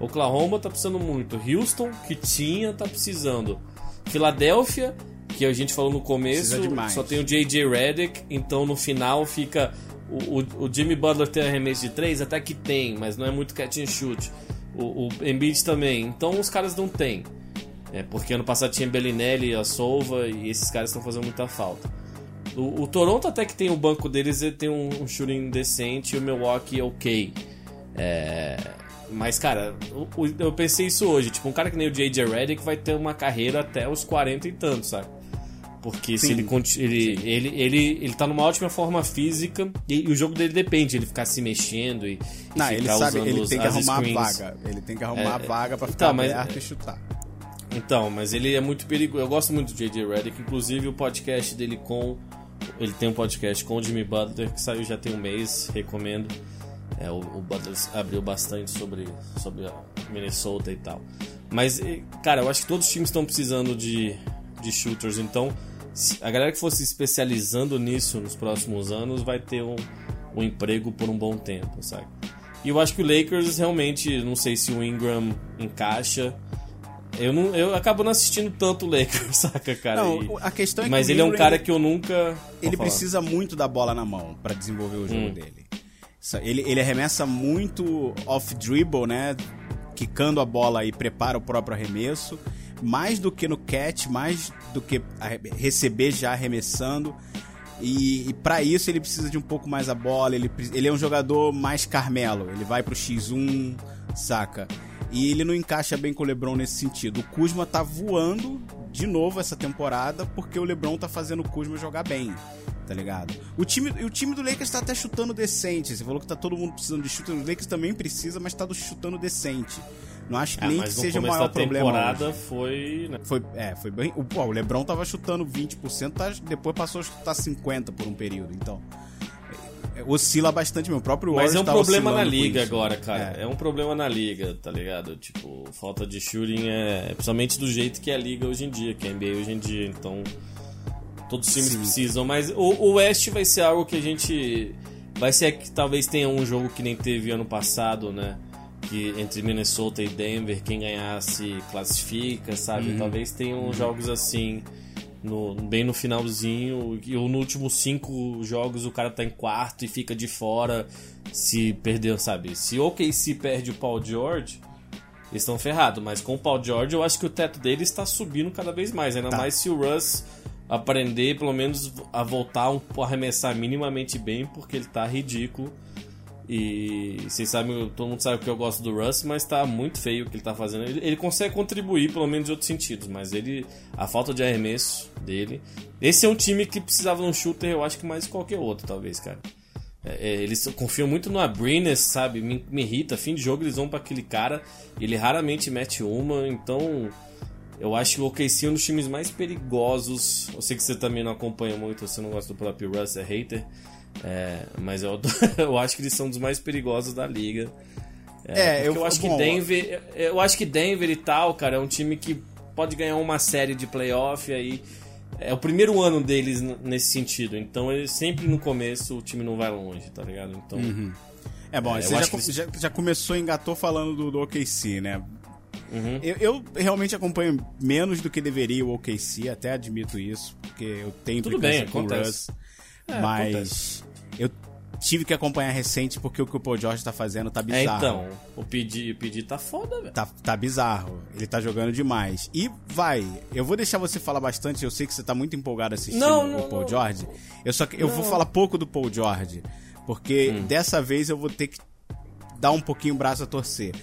Oklahoma tá precisando muito. Houston, que tinha, tá precisando. Filadélfia, que a gente falou no começo, só tem o J.J. Redick, então no final fica. O, o, o Jimmy Butler tem arremesso de 3, até que tem, mas não é muito catch and shoot. O, o Embiid também, então os caras não tem. É, porque ano passado tinha Bellinelli, a Solva, e esses caras estão fazendo muita falta. O, o Toronto até que tem o banco deles, ele tem um, um shooting decente e o Milwaukee ok. É, mas, cara, eu pensei isso hoje. Tipo, um cara que nem o J.J. Redick vai ter uma carreira até os 40 e tantos, sabe? Porque se Sim, ele, conti- ele, ele, ele, ele tá numa ótima forma física e, e o jogo dele depende, ele ficar se mexendo e, e Não, ficar ele sabe, usando ele os- tem que arrumar screens. a vaga. Ele tem que arrumar a É, vaga pra então, ficar mas- aberto e chutar. Então, mas ele é muito perigoso. Eu gosto muito do J.J. Redick, inclusive o podcast dele com. Ele tem um podcast com o Jimmy Butler que saiu já tem um mês, recomendo. É, o, o Butler abriu bastante sobre, sobre a Minnesota e tal. Mas, cara, eu acho que todos os times estão precisando de, de shooters, então se a galera que for se especializando nisso nos próximos anos vai ter um, um emprego por um bom tempo, sabe? E eu acho que o Lakers realmente, não sei se o Ingram encaixa. Eu, não, eu acabo não assistindo tanto o Lakers, saca, cara? Não, E- a questão é que mas ele é um cara que eu nunca. Ele precisa muito da bola na mão pra desenvolver o jogo Hum. dele. Ele, ele arremessa muito off-dribble, né? Quicando a bola e prepara o próprio arremesso. Mais do que no catch, mais do que receber já arremessando. E, e para isso ele precisa de um pouco mais a bola. Ele, ele é um jogador mais Carmelo. Ele vai pro X1, saca? E ele não encaixa bem com o LeBron nesse sentido. O Kuzma tá voando de novo essa temporada porque o LeBron tá fazendo o Kuzma jogar bem, tá ligado? O time, o time do Lakers tá até chutando decente. Você falou que tá todo mundo precisando de chute. O Lakers também precisa, mas tá chutando decente. Não acho que Ah, nem que seja o maior problema. temporada hoje. foi. né? Foi, é, foi bem. O, pô, o LeBron tava chutando 20%, tá, depois passou a chutar 50% por um período. Então, é, é, oscila bastante. O próprio Mas é um tá problema na liga agora, cara. É. É. um problema na liga, tá ligado? Tipo, falta de shooting é. Principalmente do jeito que é a liga hoje em dia, que é a NBA hoje em dia. Então. Todos os times Sim. precisam, mas o, o West vai ser algo que a gente. Vai ser que talvez tenha um jogo que nem teve ano passado, né? Que entre Minnesota e Denver, quem ganhasse classifica, sabe? Uhum. Talvez tenham jogos assim, no, bem no finalzinho. E no últimos cinco jogos o cara tá em quarto e fica de fora se perdeu, sabe? Se o OKC perde o Paul George, eles estão ferrados. Mas com o Paul George, eu acho que o teto dele está subindo cada vez mais. Ainda Tá. mais se o Russ aprender, pelo menos, a voltar a arremessar minimamente bem, porque ele tá ridículo. E vocês sabem, todo mundo sabe que eu gosto do Russ, mas tá muito feio o que ele tá fazendo. Ele, ele consegue contribuir, pelo menos em outros sentidos, mas ele. A falta de arremesso dele. Esse é um time que precisava de um shooter, eu acho que mais que qualquer outro, talvez, cara. É, é, eles confiam muito no Abrines, sabe? Me, me irrita. Fim de jogo eles vão para aquele cara. Ele raramente mete uma, então. Eu acho que o OKC é um dos times mais perigosos. Eu sei que você também não acompanha muito, você não gosta do próprio Russ, é hater. É, mas eu, eu acho que eles são dos mais perigosos da liga. É, porque eu- eu, acho bom, que Denver. Eu acho que Denver e tal, cara, é um time que pode ganhar uma série de playoff aí. É o primeiro ano deles nesse sentido. Então, eles sempre no começo o time não vai longe, tá ligado? Então. É bom, É, você já, que já, já começou, engatou falando do, do OKC, né? Uhum. Eu, eu realmente acompanho menos do que deveria o OKC, até admito isso, porque eu tenho Tudo bem, com o acontece. Russ. É, mas eu tive que acompanhar recente porque o que o Paul George tá fazendo tá É, bizarro. então. O PD, o PD tá foda, velho. Tá, tá bizarro. Ele tá jogando demais. E vai, eu vou deixar você falar bastante, eu sei que você tá muito empolgado assistindo Não, o não, Paul não. George. Eu só eu vou falar pouco do Paul George, porque Hum. dessa vez eu vou ter que dar um pouquinho o braço a torcer.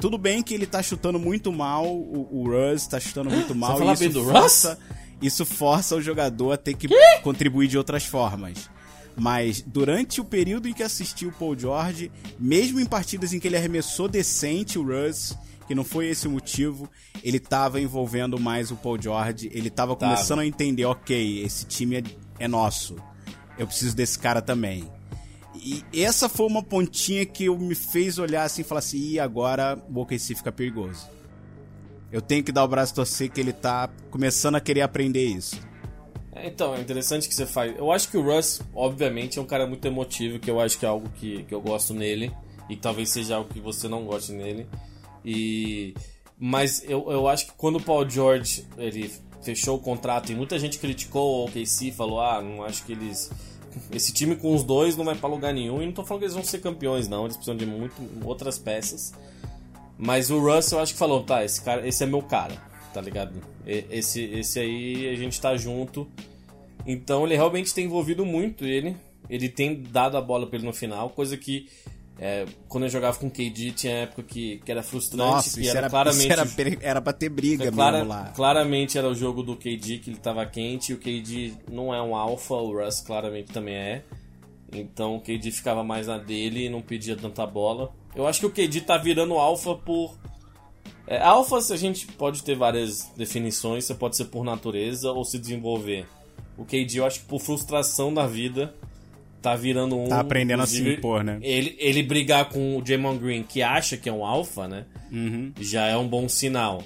Tudo bem que ele tá chutando muito mal, o, o Russ tá chutando muito mal. e isso força, Isso força o jogador a ter que contribuir de outras formas. Mas durante o período em que assisti o Paul George, mesmo em partidas em que ele arremessou decente o Russ, que não foi esse o motivo, ele tava envolvendo mais o Paul George, ele tava Tava. começando a entender, ok, esse time é, é nosso. Eu preciso desse cara também. E essa foi uma pontinha que eu me fez olhar assim e falar assim, e agora o OKC fica perigoso. Eu tenho que dar o braço a torcer que ele tá começando a querer aprender isso. É, Então, é interessante que você faz. Eu acho que o Russ, obviamente, é um cara muito emotivo, que eu acho que é algo que, que eu gosto nele. E talvez seja algo que você não goste nele. E. Mas eu, eu acho que quando o Paul George ele fechou o contrato e muita gente criticou o OKC, falou: ah, não acho que eles. Esse time com os dois não vai pra lugar nenhum. E não tô falando que eles vão ser campeões, não. Eles precisam de muito, outras peças. Mas o Russ eu acho que falou: tá, esse, cara, esse é meu cara, tá ligado? Esse, esse aí a gente tá junto. Então ele realmente tem envolvido muito ele. Ele tem dado a bola pra ele no final, coisa que é, quando eu jogava com o KD tinha época que, que era frustrante, Nossa, que isso era, era, claramente. isso era, era pra ter briga é clara- mesmo lá. claramente era o jogo do KD que ele tava quente, e o KD não é um alfa, o Russ claramente também é. Então o KD ficava mais na dele e não pedia tanta bola. Eu acho que o KD tá virando alfa por. É, alfa a gente pode ter várias definições, você pode ser por natureza ou se desenvolver. O KD eu acho que por frustração da vida tá virando um. Tá aprendendo a se impor, né? Ele, ele brigar com o Draymond Green, que acha que é um alfa, né? Uhum. já é um bom sinal.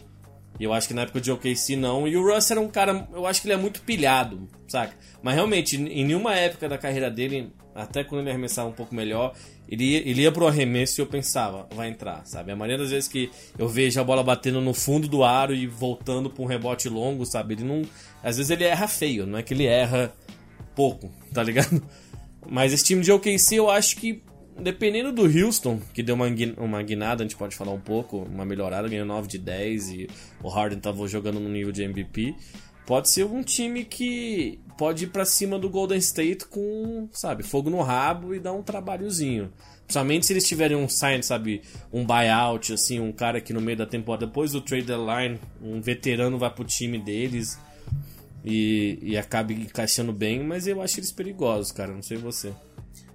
E eu acho que na época de OKC não. E o Russ era um cara, eu acho que ele é muito pilhado, saca? Mas realmente, em nenhuma época da carreira dele, até quando ele arremessava um pouco melhor, ele ia, ele ia pro arremesso e eu pensava, vai entrar, sabe? A maioria das vezes que eu vejo a bola batendo no fundo do aro e voltando pra um rebote longo, sabe? Ele não. Às vezes ele erra feio, não é que ele erra pouco, tá ligado? Mas esse time de OKC eu acho que, dependendo do Houston, que deu uma, uma guinada, a gente pode falar um pouco, uma melhorada, ganhou 9 de 10 e o Harden tava jogando no nível de MVP. Pode ser um time que pode ir pra cima do Golden State com, sabe, fogo no rabo e dar um trabalhozinho. Principalmente se eles tiverem um sign, sabe, um buyout, assim, um cara que no meio da temporada, depois do trade deadline, um veterano vai pro time deles e, e acabe encaixando bem, mas eu acho eles perigosos, cara, não sei você.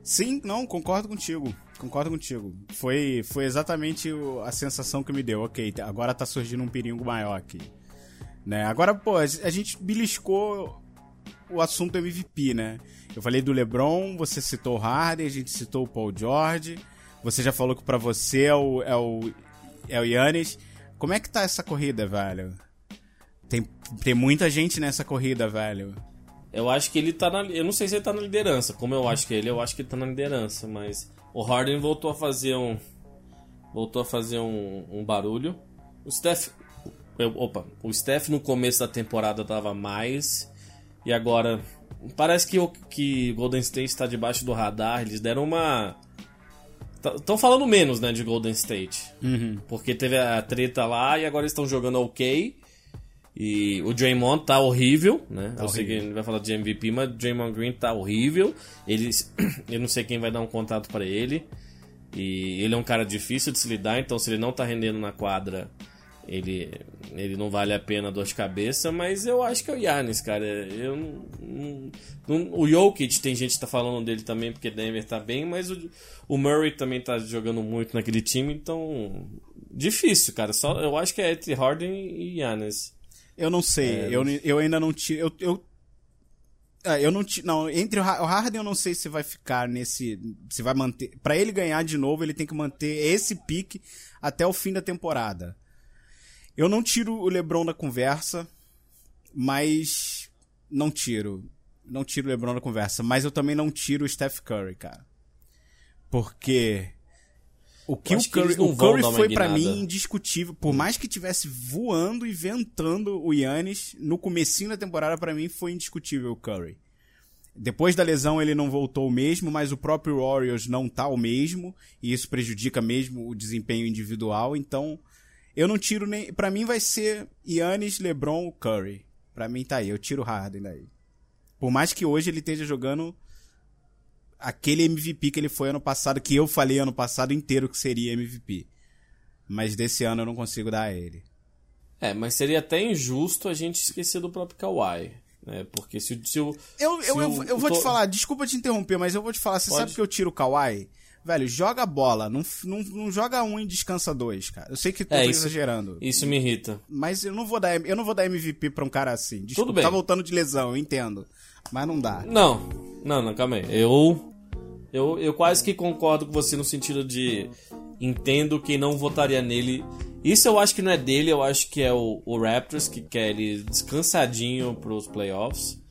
Sim, não, concordo contigo. Concordo contigo. Foi, foi exatamente a sensação que me deu. Ok, t- agora tá surgindo um perigo maior aqui. Né? Agora, pô, a gente beliscou o assunto MVP, né? Eu falei do LeBron, você citou o Harden, a gente citou o Paul George. Você já falou que pra você é o, é o, é o Yannis. Como é que tá essa corrida, velho? Tem, tem muita gente nessa corrida, velho. Eu acho que ele tá na. Eu não sei se ele tá na liderança. Como eu acho que ele, eu acho que ele tá na liderança. Mas o Harden voltou a fazer um. Voltou a fazer um, um barulho. O Steph. eu- opa, o Steph no começo da temporada tava mais. E agora. Parece que o que Golden State está debaixo do radar. Eles deram uma. Estão falando menos, né, de Golden State. Porque teve a treta lá e agora eles estão jogando ok. E o Draymond tá horrível, né? Eu sei que horrível. ele vai falar de MVP, mas o Draymond Green tá horrível. Eles, eu não sei quem vai dar um contato pra ele. E ele é um cara difícil de se lidar, então se ele não tá rendendo na quadra, ele, ele não vale a pena a dor de cabeça. Mas eu acho que é o Yannis, cara. Eu não, não- não- o Jokic, tem gente que tá falando dele também porque Denver tá bem, mas o, o Murray também tá jogando muito naquele time, então. Difícil, cara. Só, eu acho que é entre Harden e Yannis. Eu não sei, É, eu, eu ainda não tiro. Eu, eu, Ah, eu não ti- não entre o o Harden eu não sei se vai ficar nesse, se vai manter. Pra ele ganhar de novo, ele tem que manter esse pique até o fim da temporada. Eu não tiro o LeBron da conversa, mas não tiro, não tiro o LeBron da conversa, mas eu também não tiro o Steph Curry, cara. Porque o que o que Curry, o Curry foi pra guinada. mim indiscutível, por mais que tivesse voando e ventando o Yannis, no comecinho da temporada pra mim foi indiscutível o Curry. Depois da lesão ele não voltou o mesmo, mas o próprio Warriors não tá o mesmo, e isso prejudica mesmo o desempenho individual, então eu não tiro nem, Pra mim vai ser Yannis, LeBron, Curry. Pra mim tá aí, eu tiro Harden daí. Por mais que hoje ele esteja jogando aquele MVP que ele foi ano passado, que eu falei ano passado inteiro que seria MVP. Mas desse ano eu não consigo dar a ele. É, mas seria até injusto a gente esquecer do próprio Kawhi. Né? Porque se, o- se o. Eu, se eu, eu, eu vou te falar, desculpa te interromper, mas eu vou te falar, você Pode. sabe que eu tiro o Kawhi? Velho, joga a bola, não, não, não joga um e descansa dois, cara. Eu sei que tu É, tá isso- exagerando. Isso me irrita. Mas eu não vou dar, eu não vou dar MVP pra um cara assim. Desculpa, Tudo bem. tá voltando de lesão, eu entendo. Mas não dá. Não, não, não, calma aí. Eu, eu, eu quase que concordo com você no sentido de entendo quem não votaria nele. Isso eu acho que não é dele, eu acho que é o, o Raptors que quer ele descansadinho pros playoffs.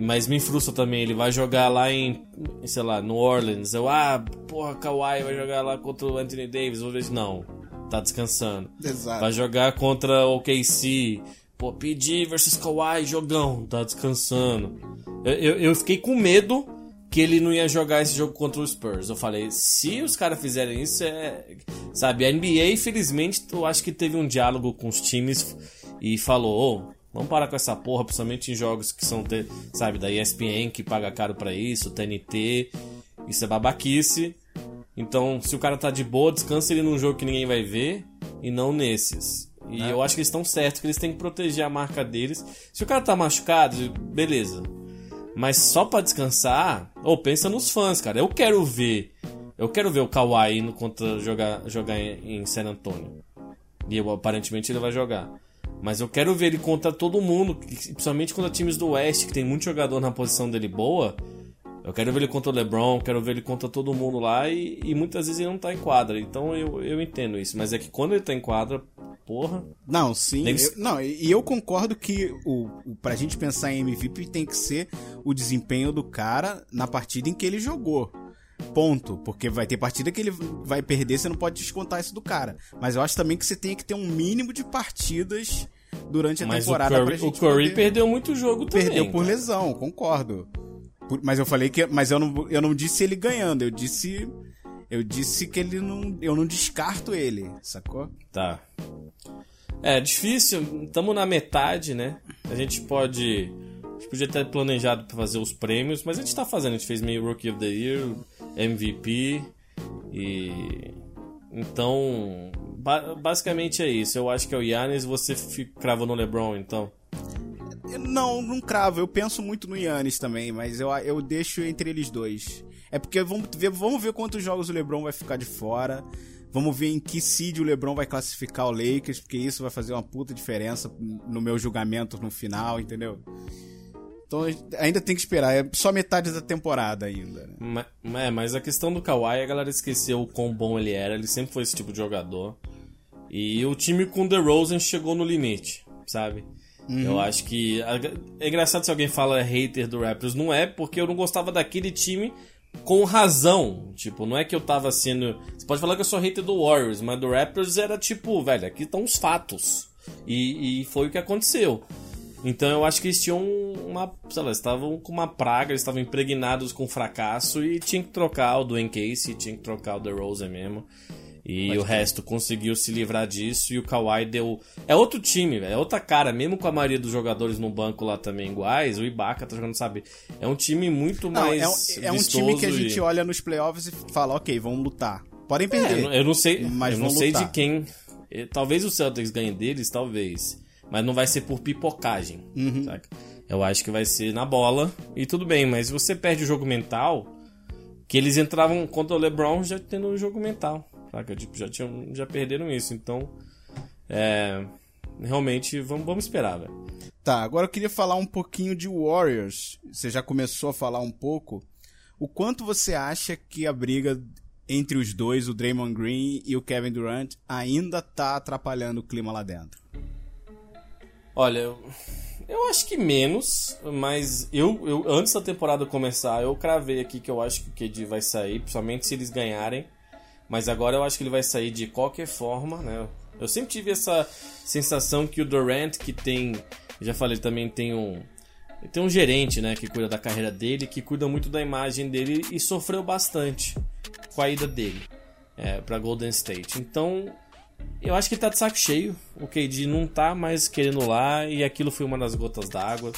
Mas me frustra também, ele vai jogar lá em, sei lá, New Orleans. Eu, ah, porra, Kawhi vai jogar lá contra o Anthony Davis. Vou ver. Não, tá descansando. Exato. Vai jogar contra o KC. Pô, PG versus Kawhi, jogão, tá descansando. Eu, eu, eu fiquei com medo que ele não ia jogar esse jogo contra o Spurs. Eu falei, se os caras fizerem isso, é. Sabe, a NBA, infelizmente, eu acho que teve um diálogo com os times e falou: ô, vamos parar com essa porra, principalmente em jogos que são, sabe, da ESPN, que paga caro pra isso, TNT. Isso é babaquice. Então, se o cara tá de boa, descansa ele num jogo que ninguém vai ver e não nesses. E eu acho que eles estão certos, que eles têm que proteger a marca deles. Se o cara tá machucado, beleza. Mas só pra descansar, ou pensa nos fãs, cara. Eu quero ver. Eu quero ver o Kawhi indo contra jogar, jogar em, em San Antonio. E eu, aparentemente ele vai jogar. Mas eu quero ver ele contra todo mundo, principalmente contra times do Oeste, que tem muito jogador na posição dele boa. Eu quero ver ele contra o LeBron, quero ver ele contra todo mundo lá e, e muitas vezes ele não tá em quadra. Então eu, eu entendo isso. Mas é que quando ele tá em quadra, porra. Não, sim. Eu- não, e eu concordo que o, o, pra gente pensar em MVP tem que ser o desempenho do cara na partida em que ele jogou. Ponto. Porque vai ter partida que ele vai perder, você não pode descontar isso do cara. Mas eu acho também que você tem que ter um mínimo de partidas durante a Mas temporada pra Curry, gente o Curry poder- perdeu muito jogo também. Perdeu por cara. lesão, concordo. Mas eu falei que. Mas eu não, eu não disse ele ganhando, eu disse. Eu disse que ele não. Eu não descarto ele, sacou? Tá. É difícil, estamos na metade, né? A gente pode. A gente podia ter planejado pra fazer os prêmios, mas a gente tá fazendo. A gente fez meio Rookie of the Year, MVP e. Então. ba- basicamente é isso. Eu acho que é o Yannis você crava no LeBron, então. Não, não cravo. Eu penso muito no Yannis também, mas eu, eu deixo entre eles dois. É porque vamos ver, vamos ver quantos jogos o LeBron vai ficar de fora. Vamos ver em que seed o LeBron vai classificar o Lakers, porque isso vai fazer uma puta diferença no meu julgamento no final, entendeu? Então ainda tem que esperar. É só metade da temporada ainda. né? Ma- É, mas a questão do Kawhi, a galera esqueceu o quão bom ele era. Ele sempre foi esse tipo de jogador. E o time com o DeRozan chegou no limite, sabe? Eu acho que. É engraçado se alguém fala hater do Raptors. Não é porque eu não gostava daquele time com razão. Tipo, não é que eu tava sendo. Você pode falar que eu sou hater do Warriors, mas do Raptors era tipo, velho, aqui estão os fatos. E, e foi o que aconteceu. Então eu acho que eles tinham uma. Sei lá, estavam com uma praga, eles estavam impregnados com fracasso e tinha que trocar o Dwayne Casey, tinha que trocar o DeRozan mesmo. E Pode o ter. resto conseguiu se livrar disso e o Kawhi deu. É outro time, é outra cara, mesmo com a maioria dos jogadores no banco lá também iguais. O Ibaka tá jogando, sabe? É um time muito não, mais. É um, é um time que a gente olha nos playoffs e fala, ok, vamos lutar. Podem perder. É, eu não sei, mas eu não sei lutar. de quem. Talvez o Celtics ganhe deles, talvez. Mas não vai ser por pipocagem. Uhum. Eu acho que vai ser na bola. E tudo bem, mas você perde o jogo mental. Que eles entravam contra o LeBron já tendo um jogo mental. Saca? Tipo, já, tinham, já perderam isso. Então. É. Realmente, vamos, vamos esperar, velho. Tá, agora eu queria falar um pouquinho de Warriors. Você já começou a falar um pouco. O quanto você acha que a briga entre os dois, o Draymond Green e o Kevin Durant, ainda tá atrapalhando o clima lá dentro? Olha, eu, eu acho que menos, mas eu, eu antes da temporada começar, eu cravei aqui que eu acho que o KD vai sair, principalmente se eles ganharem. Mas agora eu acho que ele vai sair de qualquer forma, né? Eu sempre tive essa sensação que o Durant, que tem, já falei também, tem um tem um gerente, né, que cuida da carreira dele, que cuida muito da imagem dele e sofreu bastante com a ida dele é, para Golden State. Então, eu acho que ele tá de saco cheio. O KD não tá mais querendo lá e aquilo foi uma das gotas d'água.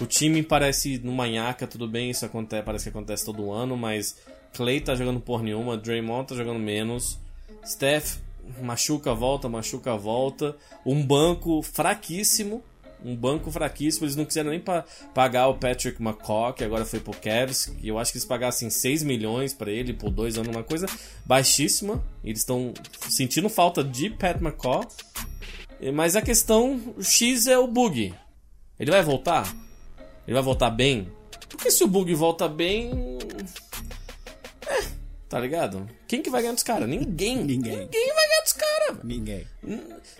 O time parece numa nhaca, tudo bem, isso acontece, parece que acontece todo ano, mas Clay tá jogando por nenhuma, Draymond tá jogando menos, Steph machuca, volta, machuca, volta. Um banco fraquíssimo, um banco fraquíssimo. Eles não quiseram nem pa pagar o Patrick McCaw, que agora foi pro Cavs. E eu acho que eles pagassem 6 milhões para ele por dois anos, uma coisa baixíssima. Eles estão sentindo falta de Pat McCaw. Mas a questão X é o bug. Ele vai voltar? Ele vai voltar bem? Porque se o bug volta bem. Tá ligado? Quem que vai ganhar dos caras? Ninguém. Ninguém. Ninguém vai ganhar dos caras. Ninguém.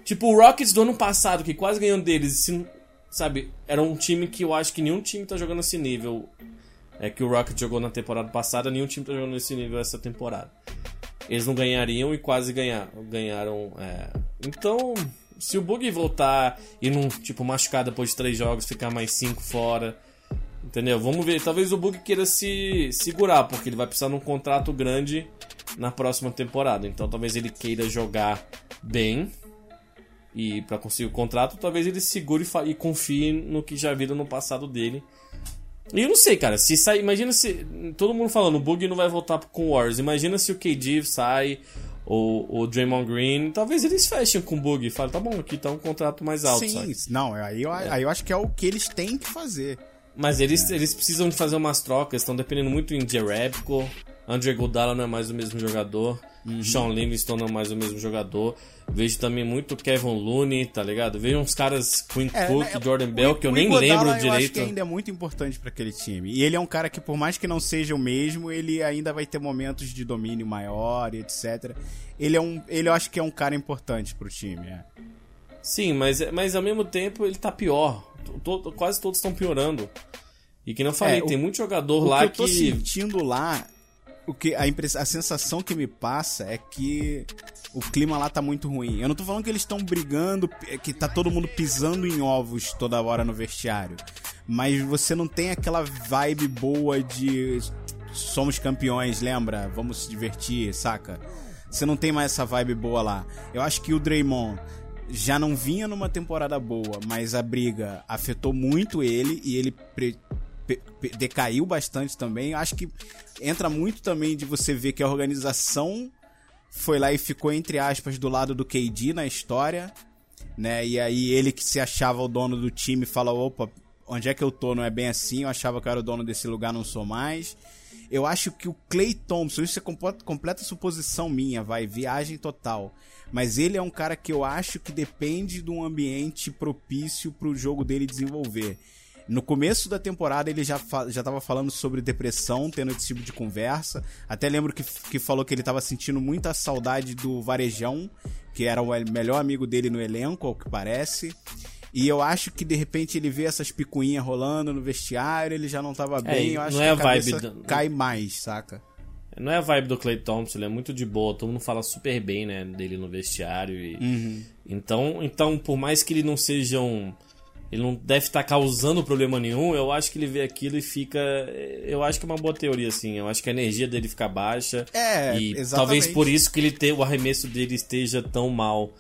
Tipo, o Rockets do ano passado, que quase ganhou deles, se, sabe? Era um time que eu acho que nenhum time tá jogando nesse nível. É que o Rockets jogou na temporada passada, nenhum time tá jogando nesse nível essa temporada. Eles não ganhariam e quase ganhar, ganharam. É. Então, se o Bug voltar e não, tipo, machucar depois de três jogos, ficar mais cinco fora. Entendeu? Vamos ver. Talvez o Bug queira se segurar, porque ele vai precisar de um contrato grande na próxima temporada. Então talvez ele queira jogar bem e para conseguir o contrato, talvez ele segure e confie no que já viram no passado dele. E eu não sei, cara, se sai, imagina se todo mundo falando, o Bug não vai voltar com o Warriors. Imagina se o KD sai ou o Draymond Green, talvez eles fechem com o Bug e falem, tá bom, aqui tá um contrato mais alto. Sim, sabe? não, aí eu, aí eu acho que é o que eles têm que fazer. Mas eles, é. eles precisam de fazer umas trocas, estão dependendo muito em Jerebko, Andre Godala não é mais o mesmo jogador. Uhum. Sean Livingston não é mais o mesmo jogador. Vejo também muito Kevin Looney, tá ligado? Vejo uns caras Quinn é, Cook, né, Jordan o, Bell, que eu nem Iguodala, lembro direito. Eu acho que ainda é muito importante para aquele time. E ele é um cara que, por mais que não seja o mesmo, ele ainda vai ter momentos de domínio maior e etc. Ele é um. Ele eu acho que é um cara importante pro time, é. Sim, mas, mas ao mesmo tempo ele tá pior. Todo, quase todos estão piorando. E que não falei, é, tem muito jogador o lá que. Eu tô que... sentindo lá o que a, impress... a sensação que me passa é que o clima lá tá muito ruim. Eu não tô falando que eles estão brigando, é que tá todo mundo pisando em ovos toda hora no vestiário. Mas você não tem aquela vibe boa de somos campeões, lembra? Vamos se divertir, saca? Você não tem mais essa vibe boa lá. Eu acho que o Draymond já não vinha numa temporada boa, mas a briga afetou muito ele e ele decaiu bastante também. Acho que entra muito também de você ver que a organização foi lá e ficou, entre aspas, do lado do KD na história, né? E aí ele que se achava o dono do time fala: opa, onde é que eu tô? Não é bem assim, eu achava que eu era o dono desse lugar, não sou mais. Eu acho que o Clay Thompson, isso é completa, completa suposição minha, vai, viagem total. Mas ele é um cara que eu acho que depende de um ambiente propício para o jogo dele desenvolver. No começo da temporada ele já, já tava falando sobre depressão, tendo esse tipo de conversa. Até lembro que, que falou que ele tava sentindo muita saudade do Varejão, que era o melhor amigo dele no elenco, ao que parece. E eu acho que de repente ele vê essas picuinhas rolando no vestiário, ele já não tava bem. É, eu acho não que é a a vibe do- cai mais, saca? Não é a vibe do Clay Thompson, ele é muito de boa, todo mundo fala super bem, né, dele no vestiário. E... Uhum. Então, então, por mais que ele não seja um. Ele não deve estar causando problema nenhum, eu acho que ele vê aquilo e fica. Eu acho que é uma boa teoria, assim. Eu acho que a energia dele fica baixa. É, E exatamente. talvez por isso que ele te, o arremesso dele esteja tão mal.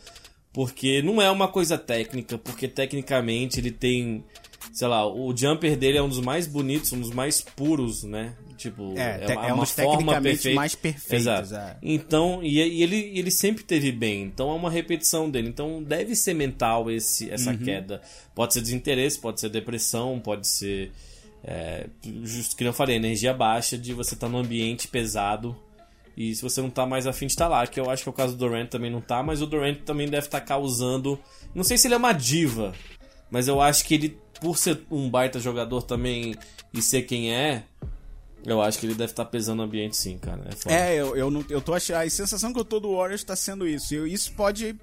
Porque não é uma coisa técnica, porque tecnicamente ele tem. Sei lá, o jumper dele é um dos mais bonitos, um dos mais puros, né? Tipo, É, te- uma, é um uma dos forma tecnicamente perfeita. mais perfeitos, Exato. é. Então, e, e ele, ele sempre teve bem. Então é uma repetição dele. Então deve ser mental esse, essa Uhum. queda. Pode ser desinteresse, pode ser depressão, pode ser. É, justo que eu falei, energia baixa de você estar num ambiente pesado. E se você não tá mais afim de estar lá, que eu acho que é o caso do Durant também não tá, mas o Durant também deve estar causando. Não sei se ele é uma diva, mas eu acho que ele, por ser um baita jogador também e ser quem é, eu acho que ele deve estar pesando no ambiente sim, cara. É. É, eu, eu, não, eu tô achando. A sensação que eu tô do Warriors tá sendo isso. E isso pode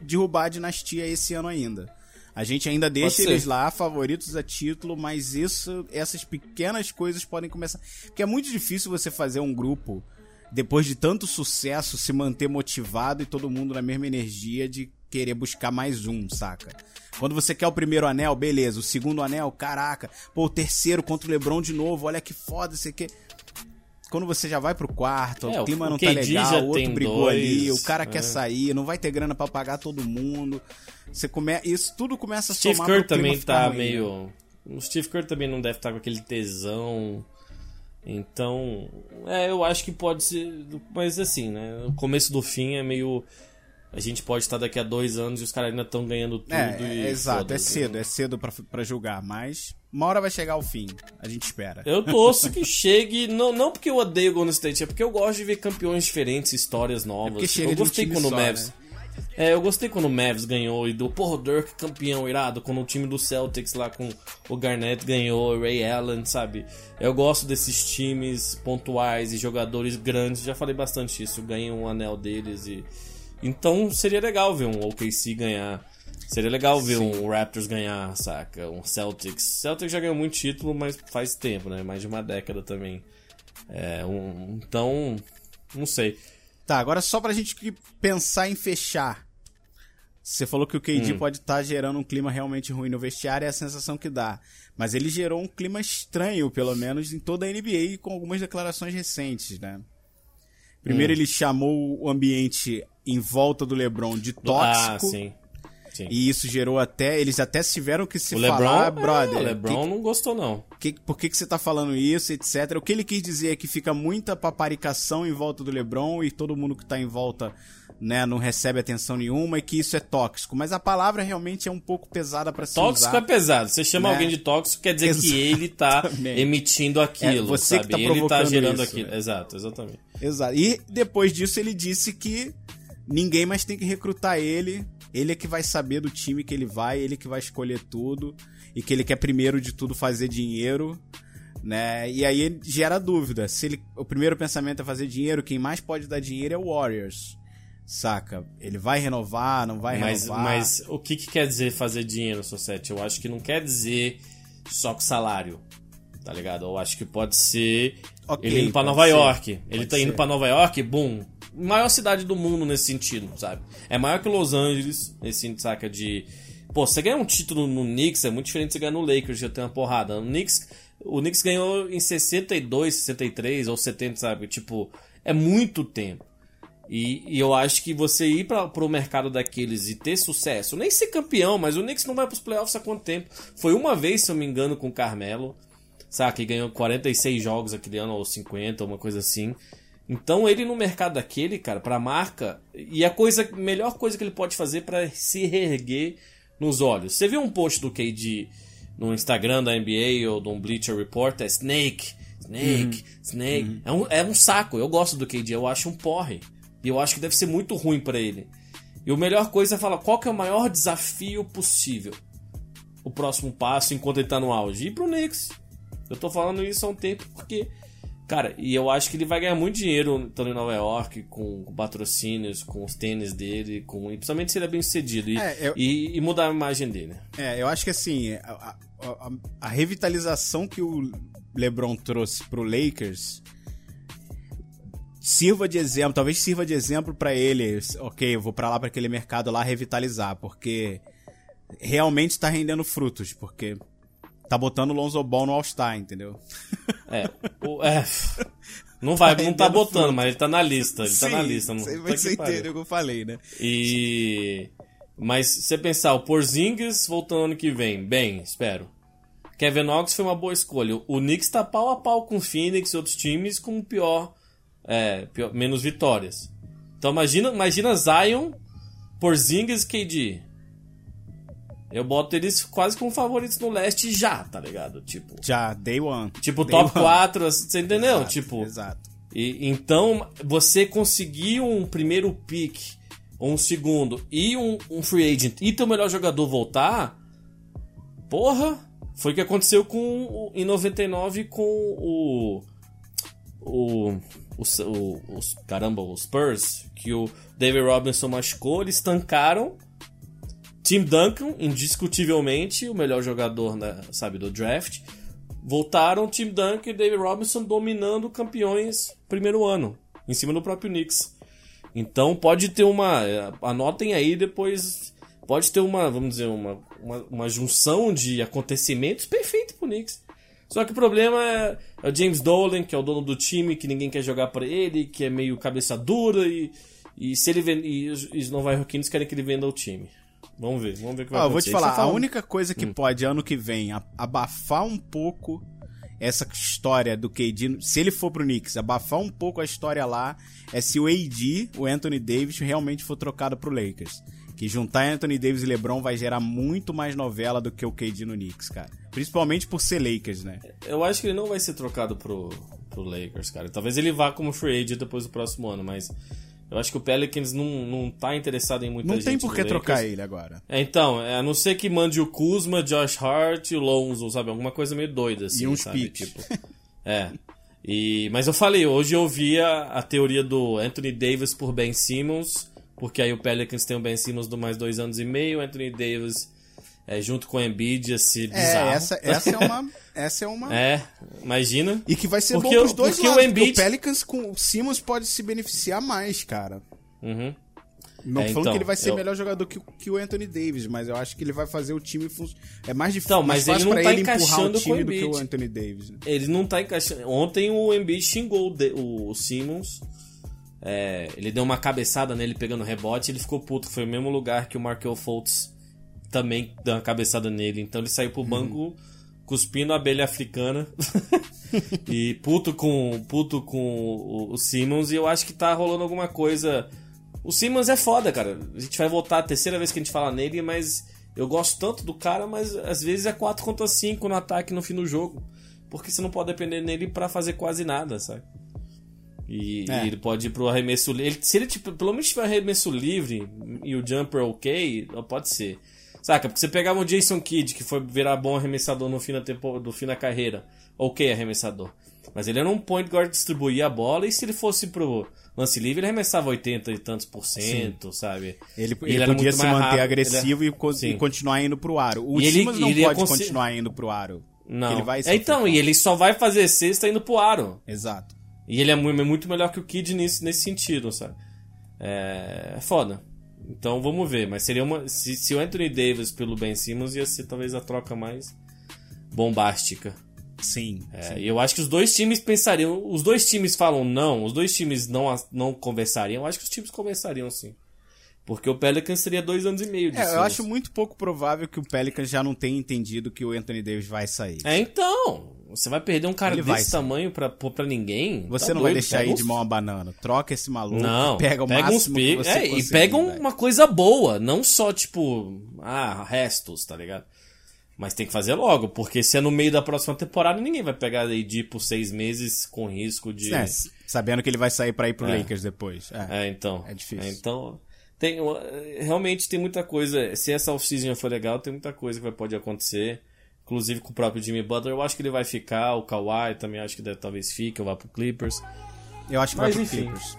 derrubar a dinastia esse ano ainda. A gente ainda deixa eles lá, favoritos a título, mas isso, essas pequenas coisas podem começar. Porque é muito difícil você fazer um grupo, depois de tanto sucesso, se manter motivado e todo mundo na mesma energia de querer buscar mais um, saca? Quando você quer o primeiro anel, beleza. O segundo anel, caraca. Pô, o terceiro contra o Lebron de novo, olha que foda, você quer quando você já vai pro quarto, É, o clima o não tá já legal, o outro brigou dois, ali, o cara é. quer sair, não vai ter grana pra pagar todo mundo. Você come... Isso tudo começa a Steve somar Kerr também tá né? meio. O Steve Kerr também não deve estar com aquele tesão. Então, é, eu acho que pode ser. Mas assim, né? O começo do fim é meio. A gente pode estar daqui a dois anos e os caras ainda estão ganhando tudo. É, e é, exato, é cedo, é cedo pra, pra julgar, mas uma hora vai chegar o fim, a gente espera. Eu torço que chegue, não, não porque eu odeio o Golden State, é porque eu gosto de ver campeões diferentes, histórias novas. porque Tipo, chega eu um gostei time quando o Mavs. né? É, eu gostei quando o Mavs ganhou e do porra, o Dirk campeão irado, quando o time do Celtics lá com o Garnett ganhou, o Ray Allen, sabe? Eu gosto desses times pontuais e jogadores grandes, já falei bastante isso, ganham um anel deles e então seria legal ver um OKC ganhar. Seria legal ver um Raptors ganhar, saca? Um Celtics. Celtics já ganhou muito título, mas faz tempo, né? Mais de uma década também. É, um, então, não sei. Tá, agora só pra gente pensar em fechar. Você falou que o KD Hum. pode estar gerando um clima realmente ruim no vestiário, é a sensação que dá. Mas ele gerou um clima estranho, pelo menos, em toda a NBA, com algumas declarações recentes, né? Primeiro Hum. ele chamou o ambiente em volta do LeBron de tóxico. Ah, sim. sim. E isso gerou até. Eles até tiveram que se o LeBron, falar, é, brother. o LeBron não gostou não. que- por que, que você tá falando isso, etc. O que ele quis dizer é que fica muita paparicação em volta do LeBron e todo mundo que tá em volta né, não recebe atenção nenhuma e que isso é tóxico. Mas a palavra realmente é um pouco pesada pra se Tóxico usar. é pesado. Você chama Né? alguém de tóxico, quer dizer que ele tá Exatamente. emitindo aquilo, É, você que sabe? tá ele tá provocando gerando isso, aquilo. né? Exato, exatamente. Exato. E depois disso ele disse que ninguém mais tem que recrutar ele. Ele é que vai saber do time que ele vai, ele que vai escolher tudo. E que ele quer primeiro de tudo fazer dinheiro. Né? E aí gera dúvida. Se ele, o primeiro pensamento é fazer dinheiro, quem mais pode dar dinheiro é o Warriors. Saca? Ele vai renovar, não vai Mas, renovar. mas o que, que quer dizer fazer dinheiro, Society? Eu acho que não quer dizer só com salário. Tá ligado? Eu acho que pode ser Ok, ele indo pra pode Nova ser. York. Ele tá indo ser. pra Nova York, boom. Maior cidade do mundo nesse sentido, sabe? É maior que Los Angeles, nesse saca? De. Pô, você ganhar um título no Knicks é muito diferente de você ganhar no Lakers, já tem uma porrada. No Knicks, o Knicks ganhou em 62, 63 ou 70, sabe? Tipo, é muito tempo. E, e eu acho que você ir para pro mercado daqueles e ter sucesso, nem ser campeão, mas o Knicks não vai pros playoffs há quanto tempo? Foi uma vez, se eu me engano, com o Carmelo, saca? E ganhou 46 jogos aquele ano, ou 50, uma coisa assim. Então ele no mercado daquele, cara, pra marca, e a coisa, melhor coisa que ele pode fazer para se reerguer nos olhos. Você viu um post do KD no Instagram da NBA ou um Bleacher Report? É Snake, Snake, Snake. É, um, é um saco. Eu gosto do KD, eu acho um porre. E eu acho que deve ser muito ruim pra ele. E a melhor coisa é falar qual que é o maior desafio possível. O próximo passo enquanto ele tá no auge. Ir pro Knicks. Eu tô falando isso há um tempo porque Cara, e eu acho que ele vai ganhar muito dinheiro estando em Nova York, com, com patrocínios, com os tênis dele, com, e principalmente se ele é bem sucedido. E, É, eu- e, e mudar a imagem dele. É, eu acho que assim, a, a- a- revitalização que o LeBron trouxe pro Lakers sirva de exemplo, talvez sirva de exemplo pra ele. Ok, eu vou pra lá pra aquele mercado lá revitalizar, porque realmente tá rendendo frutos, porque tá botando o Lonzo Ball no All-Star, entendeu? É, o- é, não vai, Tá não tá botando, fruto. mas ele tá na lista, ele tá na Sim, lista. Não, Você, você entendeu o que eu falei, né? E. Mas se você pensar, o Porzingis voltando ano que vem, bem, espero. Kevin Knox foi uma boa escolha. O Knicks tá pau a pau com o Phoenix e outros times com pior, é, pior- menos vitórias. Então imagina, imagina Zion, Porzingis e KD. Eu boto eles quase como favoritos no leste já, tá ligado? Tipo, Já, day one. tipo Day top one. 4, você entendeu? Exato, tipo, Exato. e, então, você conseguir um primeiro pick, um segundo, e um, um free agent, e teu melhor jogador voltar, porra, foi o que aconteceu com o- em 99 com o. O. o, o- os, caramba, os Spurs, que o David Robinson machucou, eles tancaram. Tim Duncan, indiscutivelmente, o melhor jogador, né, sabe, do draft. Voltaram Tim Duncan e David Robinson dominando campeões primeiro ano, em cima do próprio Knicks. Então pode ter uma. eh, Anotem aí depois. Pode ter uma, vamos dizer, uma, uma, uma junção de acontecimentos perfeito pro Knicks. Só que o problema é, é o James Dolan, que é o dono do time, que ninguém quer jogar pra ele, que é meio cabeça dura e, e se ele vende, os, e os Nova Yorkinos querem que ele venda o time. Vamos ver, vamos ver o que vai Ó, eu vou te acontecer. falar, a única coisa Hum. que pode ano que vem abafar um pouco essa história do KD, se ele for pro Knicks, abafar um pouco a história lá, é se o AD, o Anthony Davis, realmente for trocado pro Lakers. Que juntar Anthony Davis e LeBron vai gerar muito mais novela do que o KD no Knicks, cara. Principalmente por ser Lakers, né? Eu acho que ele não vai ser trocado pro, pro Lakers, cara. Talvez ele vá como free agent depois do próximo ano, mas eu acho que o Pelicans não, não tá interessado em muita Não gente. tem por que trocar ele agora. É, então, é, a não ser que mande o Kuzma, Josh Hart e o Lonzo, sabe? Alguma coisa meio doida, assim, E uns sabe? Tipo, é. E, mas eu falei, hoje eu vi a, teoria do Anthony Davis por Ben Simmons, porque aí o Pelicans tem o Ben Simmons do mais dois anos e meio, o Anthony Davis é, junto com o Embiid, esse bizarro. É, essa, essa é uma. Essa é uma. É, imagina. E que vai ser Porque bom o- pros dois porque o lados, porque Embiid- o Pelicans com o Simmons pode se beneficiar mais, cara. Uhum. Não É, falando então, que ele vai ser eu- melhor jogador que, o- que o Anthony Davis, mas eu acho que ele vai fazer o time funcionar. É mais difícil, Então, mais mas ele fácil não pra tá ele empurrar o encaixando com o time do que o Embiid. Anthony Davis. Né? Ele não tá encaixando. Ontem o Embiid xingou o, de- o Simmons. É, ele deu uma cabeçada nele pegando rebote ele ficou puto. Foi o mesmo lugar que o Markel Fultz também deu uma cabeçada nele. Então ele saiu pro banco cuspindo a abelha africana. e puto com, puto com o, Simmons. E eu acho que tá rolando alguma coisa. O Simmons é foda, cara. A gente vai voltar a terceira vez que a gente fala nele, mas eu gosto tanto do cara, mas às vezes é 4 contra 5 no ataque no fim do jogo. Porque você não pode depender nele pra fazer quase nada, sabe? E, É. ele pode ir pro arremesso livre. Se ele tipo, pelo menos tiver arremesso livre e o jumper ok, pode ser. Saca? Porque você pegava o Jason Kidd, que foi virar bom arremessador no fim da, tempo, do fim da carreira. Ok, arremessador. Mas ele era um point guard que distribuía a bola e se ele fosse pro lance livre, ele arremessava 80 e tantos por cento, sabe? Ele, E ele era podia se manter rápido, agressivo ele e, co- Sim. e continuar indo pro aro. O E ele- Simmons não ele pode continuar indo pro aro. Não. Ele É, então, e ele só vai fazer sexta indo pro aro. Exato. E ele é é muito melhor que o Kid nisso, nesse sentido, sabe? É, é foda. Então vamos ver. Mas seria uma. Se, se o Anthony Davis pelo Ben Simmons ia ser talvez a troca mais bombástica. Sim. É, e eu acho que os dois times pensariam. Os dois times falam não, os dois times não, não conversariam. Eu acho que os times conversariam sim. Porque o Pelicans seria dois anos e meio de É, eu acho muito pouco provável que o Pelicans já não tenha entendido que o Anthony Davis vai sair. É, então. Você vai perder um cara Ele vai desse sim. tamanho pra, pra ninguém? Você Tá não vai doido, deixar pega aí uns de mão a banana. Troca esse maluco. Não, pega o uns máximo que picos. você É, e pega um- uma coisa boa, não só tipo, ah, restos, tá ligado? Mas tem que fazer logo, porque se é no meio da próxima temporada, ninguém vai pegar AD por seis meses com risco de. É, sabendo que ele vai sair pra ir pro É. Lakers depois. É. É, então. É difícil. então, tem, realmente tem muita coisa. Se essa off-season for legal, tem muita coisa que vai, pode acontecer. Inclusive com o próprio Jimmy Butler. Eu acho que ele vai ficar, o Kawhi também acho que deve, talvez fique, ou vá pro Clippers. Eu acho que Mas vai pro enfim, Clippers.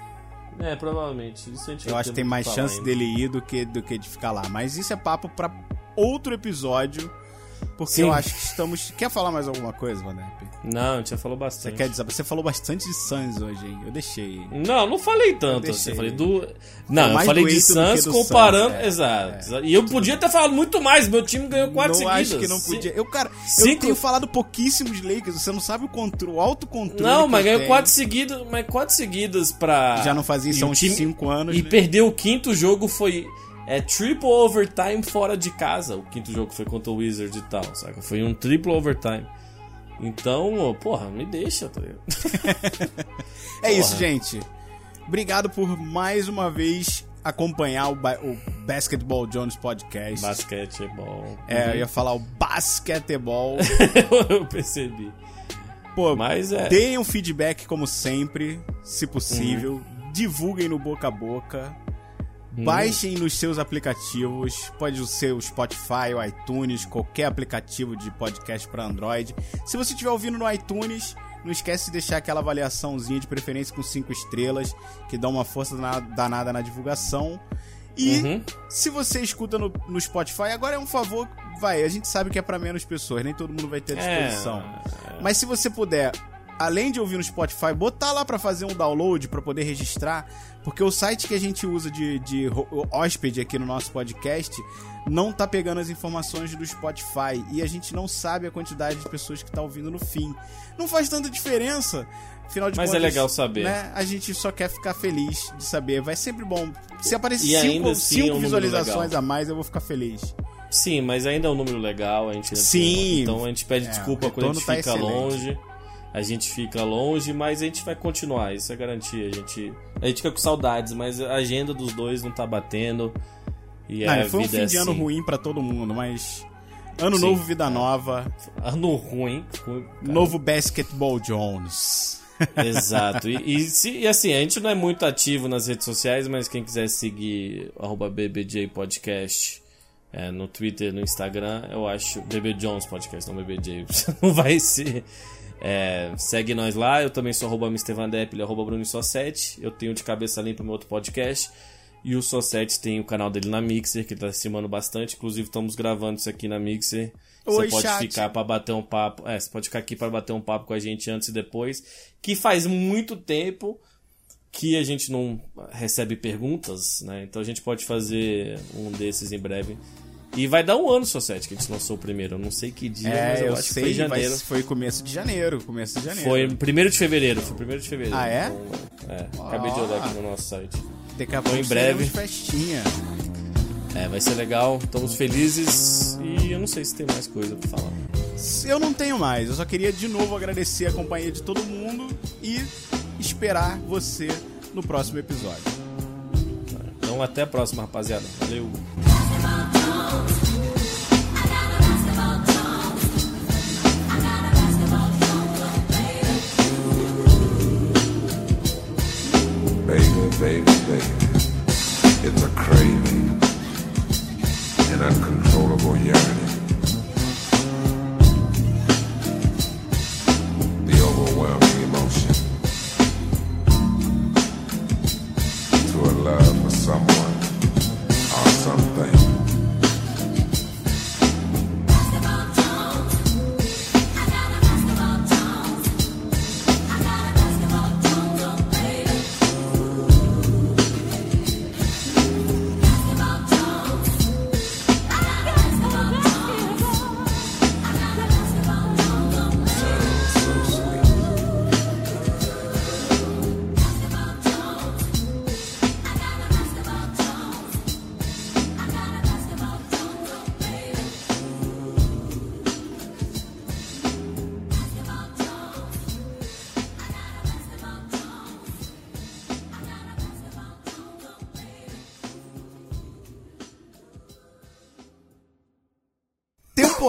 É, provavelmente. Isso a gente Eu acho que tem mais chance ainda. dele ir do que, do que de ficar lá. Mas isso é papo pra outro episódio. Porque Sim. eu acho que estamos. Quer falar mais alguma coisa, Vanep? Não, já falou Você bastante. quer dizer? Você falou bastante de Suns hoje, hein? Eu deixei. Não, não falei tanto Eu assim. deixei. Falei do. Não, eu falei de Suns do comparando. Suns, é. Exato. E eu podia ter falado muito mais. Meu time ganhou quatro não seguidas. acho que não podia. Eu, cara, eu Cinco- tenho falado pouquíssimos Lakers. Você não sabe o, controle, o autocontrole. Não, mas eu ganhou quatro seguidas, mas quatro seguidas pra. Já não fazia isso há uns time- 5 anos. E né? perdeu o quinto jogo, foi. É triple overtime fora de casa. O quinto jogo foi contra o Wizard e tal, saca? Foi um triple overtime. Então, porra, me deixa, tá ligado? É isso, gente. Obrigado por mais uma vez acompanhar o, o Basketball Jones Podcast. Basquete é. É, eu ia falar o basquetebol. eu percebi. Pô, Mas é. deem um feedback como sempre, se possível. Divulguem no boca a boca. Baixem nos seus aplicativos, pode ser o Spotify, o iTunes, qualquer aplicativo de podcast para Android. Se você estiver ouvindo no iTunes, não esquece de deixar aquela avaliaçãozinha de preferência com cinco estrelas, que dá uma força dana- danada na divulgação. E Uhum. se você escuta no, no Spotify, agora é um favor, vai, a gente sabe que é para menos pessoas, nem todo mundo vai ter à É, disposição. Mas se você puder, além de ouvir no Spotify, botar lá pra fazer um download pra poder registrar, porque o site que a gente usa de, de hóspede aqui no nosso podcast não tá pegando as informações do Spotify e a gente não sabe a quantidade de pessoas que tá ouvindo no fim. Não faz tanta diferença. Afinal de Mas é contas, legal saber. Né, a gente só quer ficar feliz de saber. Vai sempre bom. Se aparecer cinco, assim cinco é um visualizações a mais, eu vou ficar feliz. Sim, mas ainda é um número legal. A gente Sim. Então a gente pede É, desculpa quando a gente tá fica excelente. longe. A gente fica longe, mas a gente vai continuar. Isso é garantia. A gente, a gente fica com saudades, mas a agenda dos dois não tá batendo. E Não, foi um fim é de ano assim. ruim pra todo mundo, mas. Ano Sim, novo, vida é. nova. Ano ruim. cara. Novo Basketball Jones. Exato. E, e se- e assim, a gente não é muito ativo nas redes sociais, mas quem quiser seguir BBJ Podcast é, no Twitter, no Instagram, eu acho. BB Jones Podcast, não BBJ. não vai ser. É, segue nós lá, eu também sou arroba Depp, ele é arroba Bruno Só 7. Eu tenho de cabeça limpa meu outro podcast. E o Só 7 tem o canal dele na Mixer, que ele tá acimando bastante. Inclusive, estamos gravando isso aqui na Mixer. Oi, Você pode chat. ficar para bater um papo. É, você pode ficar aqui para bater um papo com a gente antes e depois. Que faz muito tempo que a gente não recebe perguntas, né? Então a gente pode fazer um desses em breve. E vai dar um ano, só sete, que a gente lançou o primeiro. Eu não sei que dia, mas É, eu, eu acho que sei, foi em janeiro. mas foi começo de janeiro. Começo de janeiro. Foi primeiro de fevereiro, foi primeiro de fevereiro. Ah, é? Então, é, acabei de olhar aqui no nosso site. Daqui a Foi pouco em breve. festinha. É, vai ser legal, estamos felizes e eu não sei se tem mais coisa pra falar. Eu não tenho mais. Eu só queria de novo agradecer a companhia de todo mundo e esperar você no próximo episódio. Então até a próxima, rapaziada. Valeu! It's a craving, an uncontrollable yearning.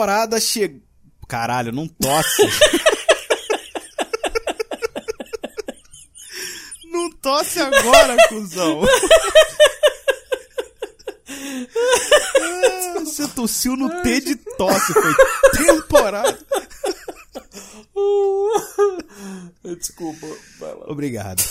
Temporada chega. Caralho, não tosse. não tosse agora, cuzão. Ah, Você tossiu no T de tosse. Foi temporada. Desculpa, vai lá. Obrigado.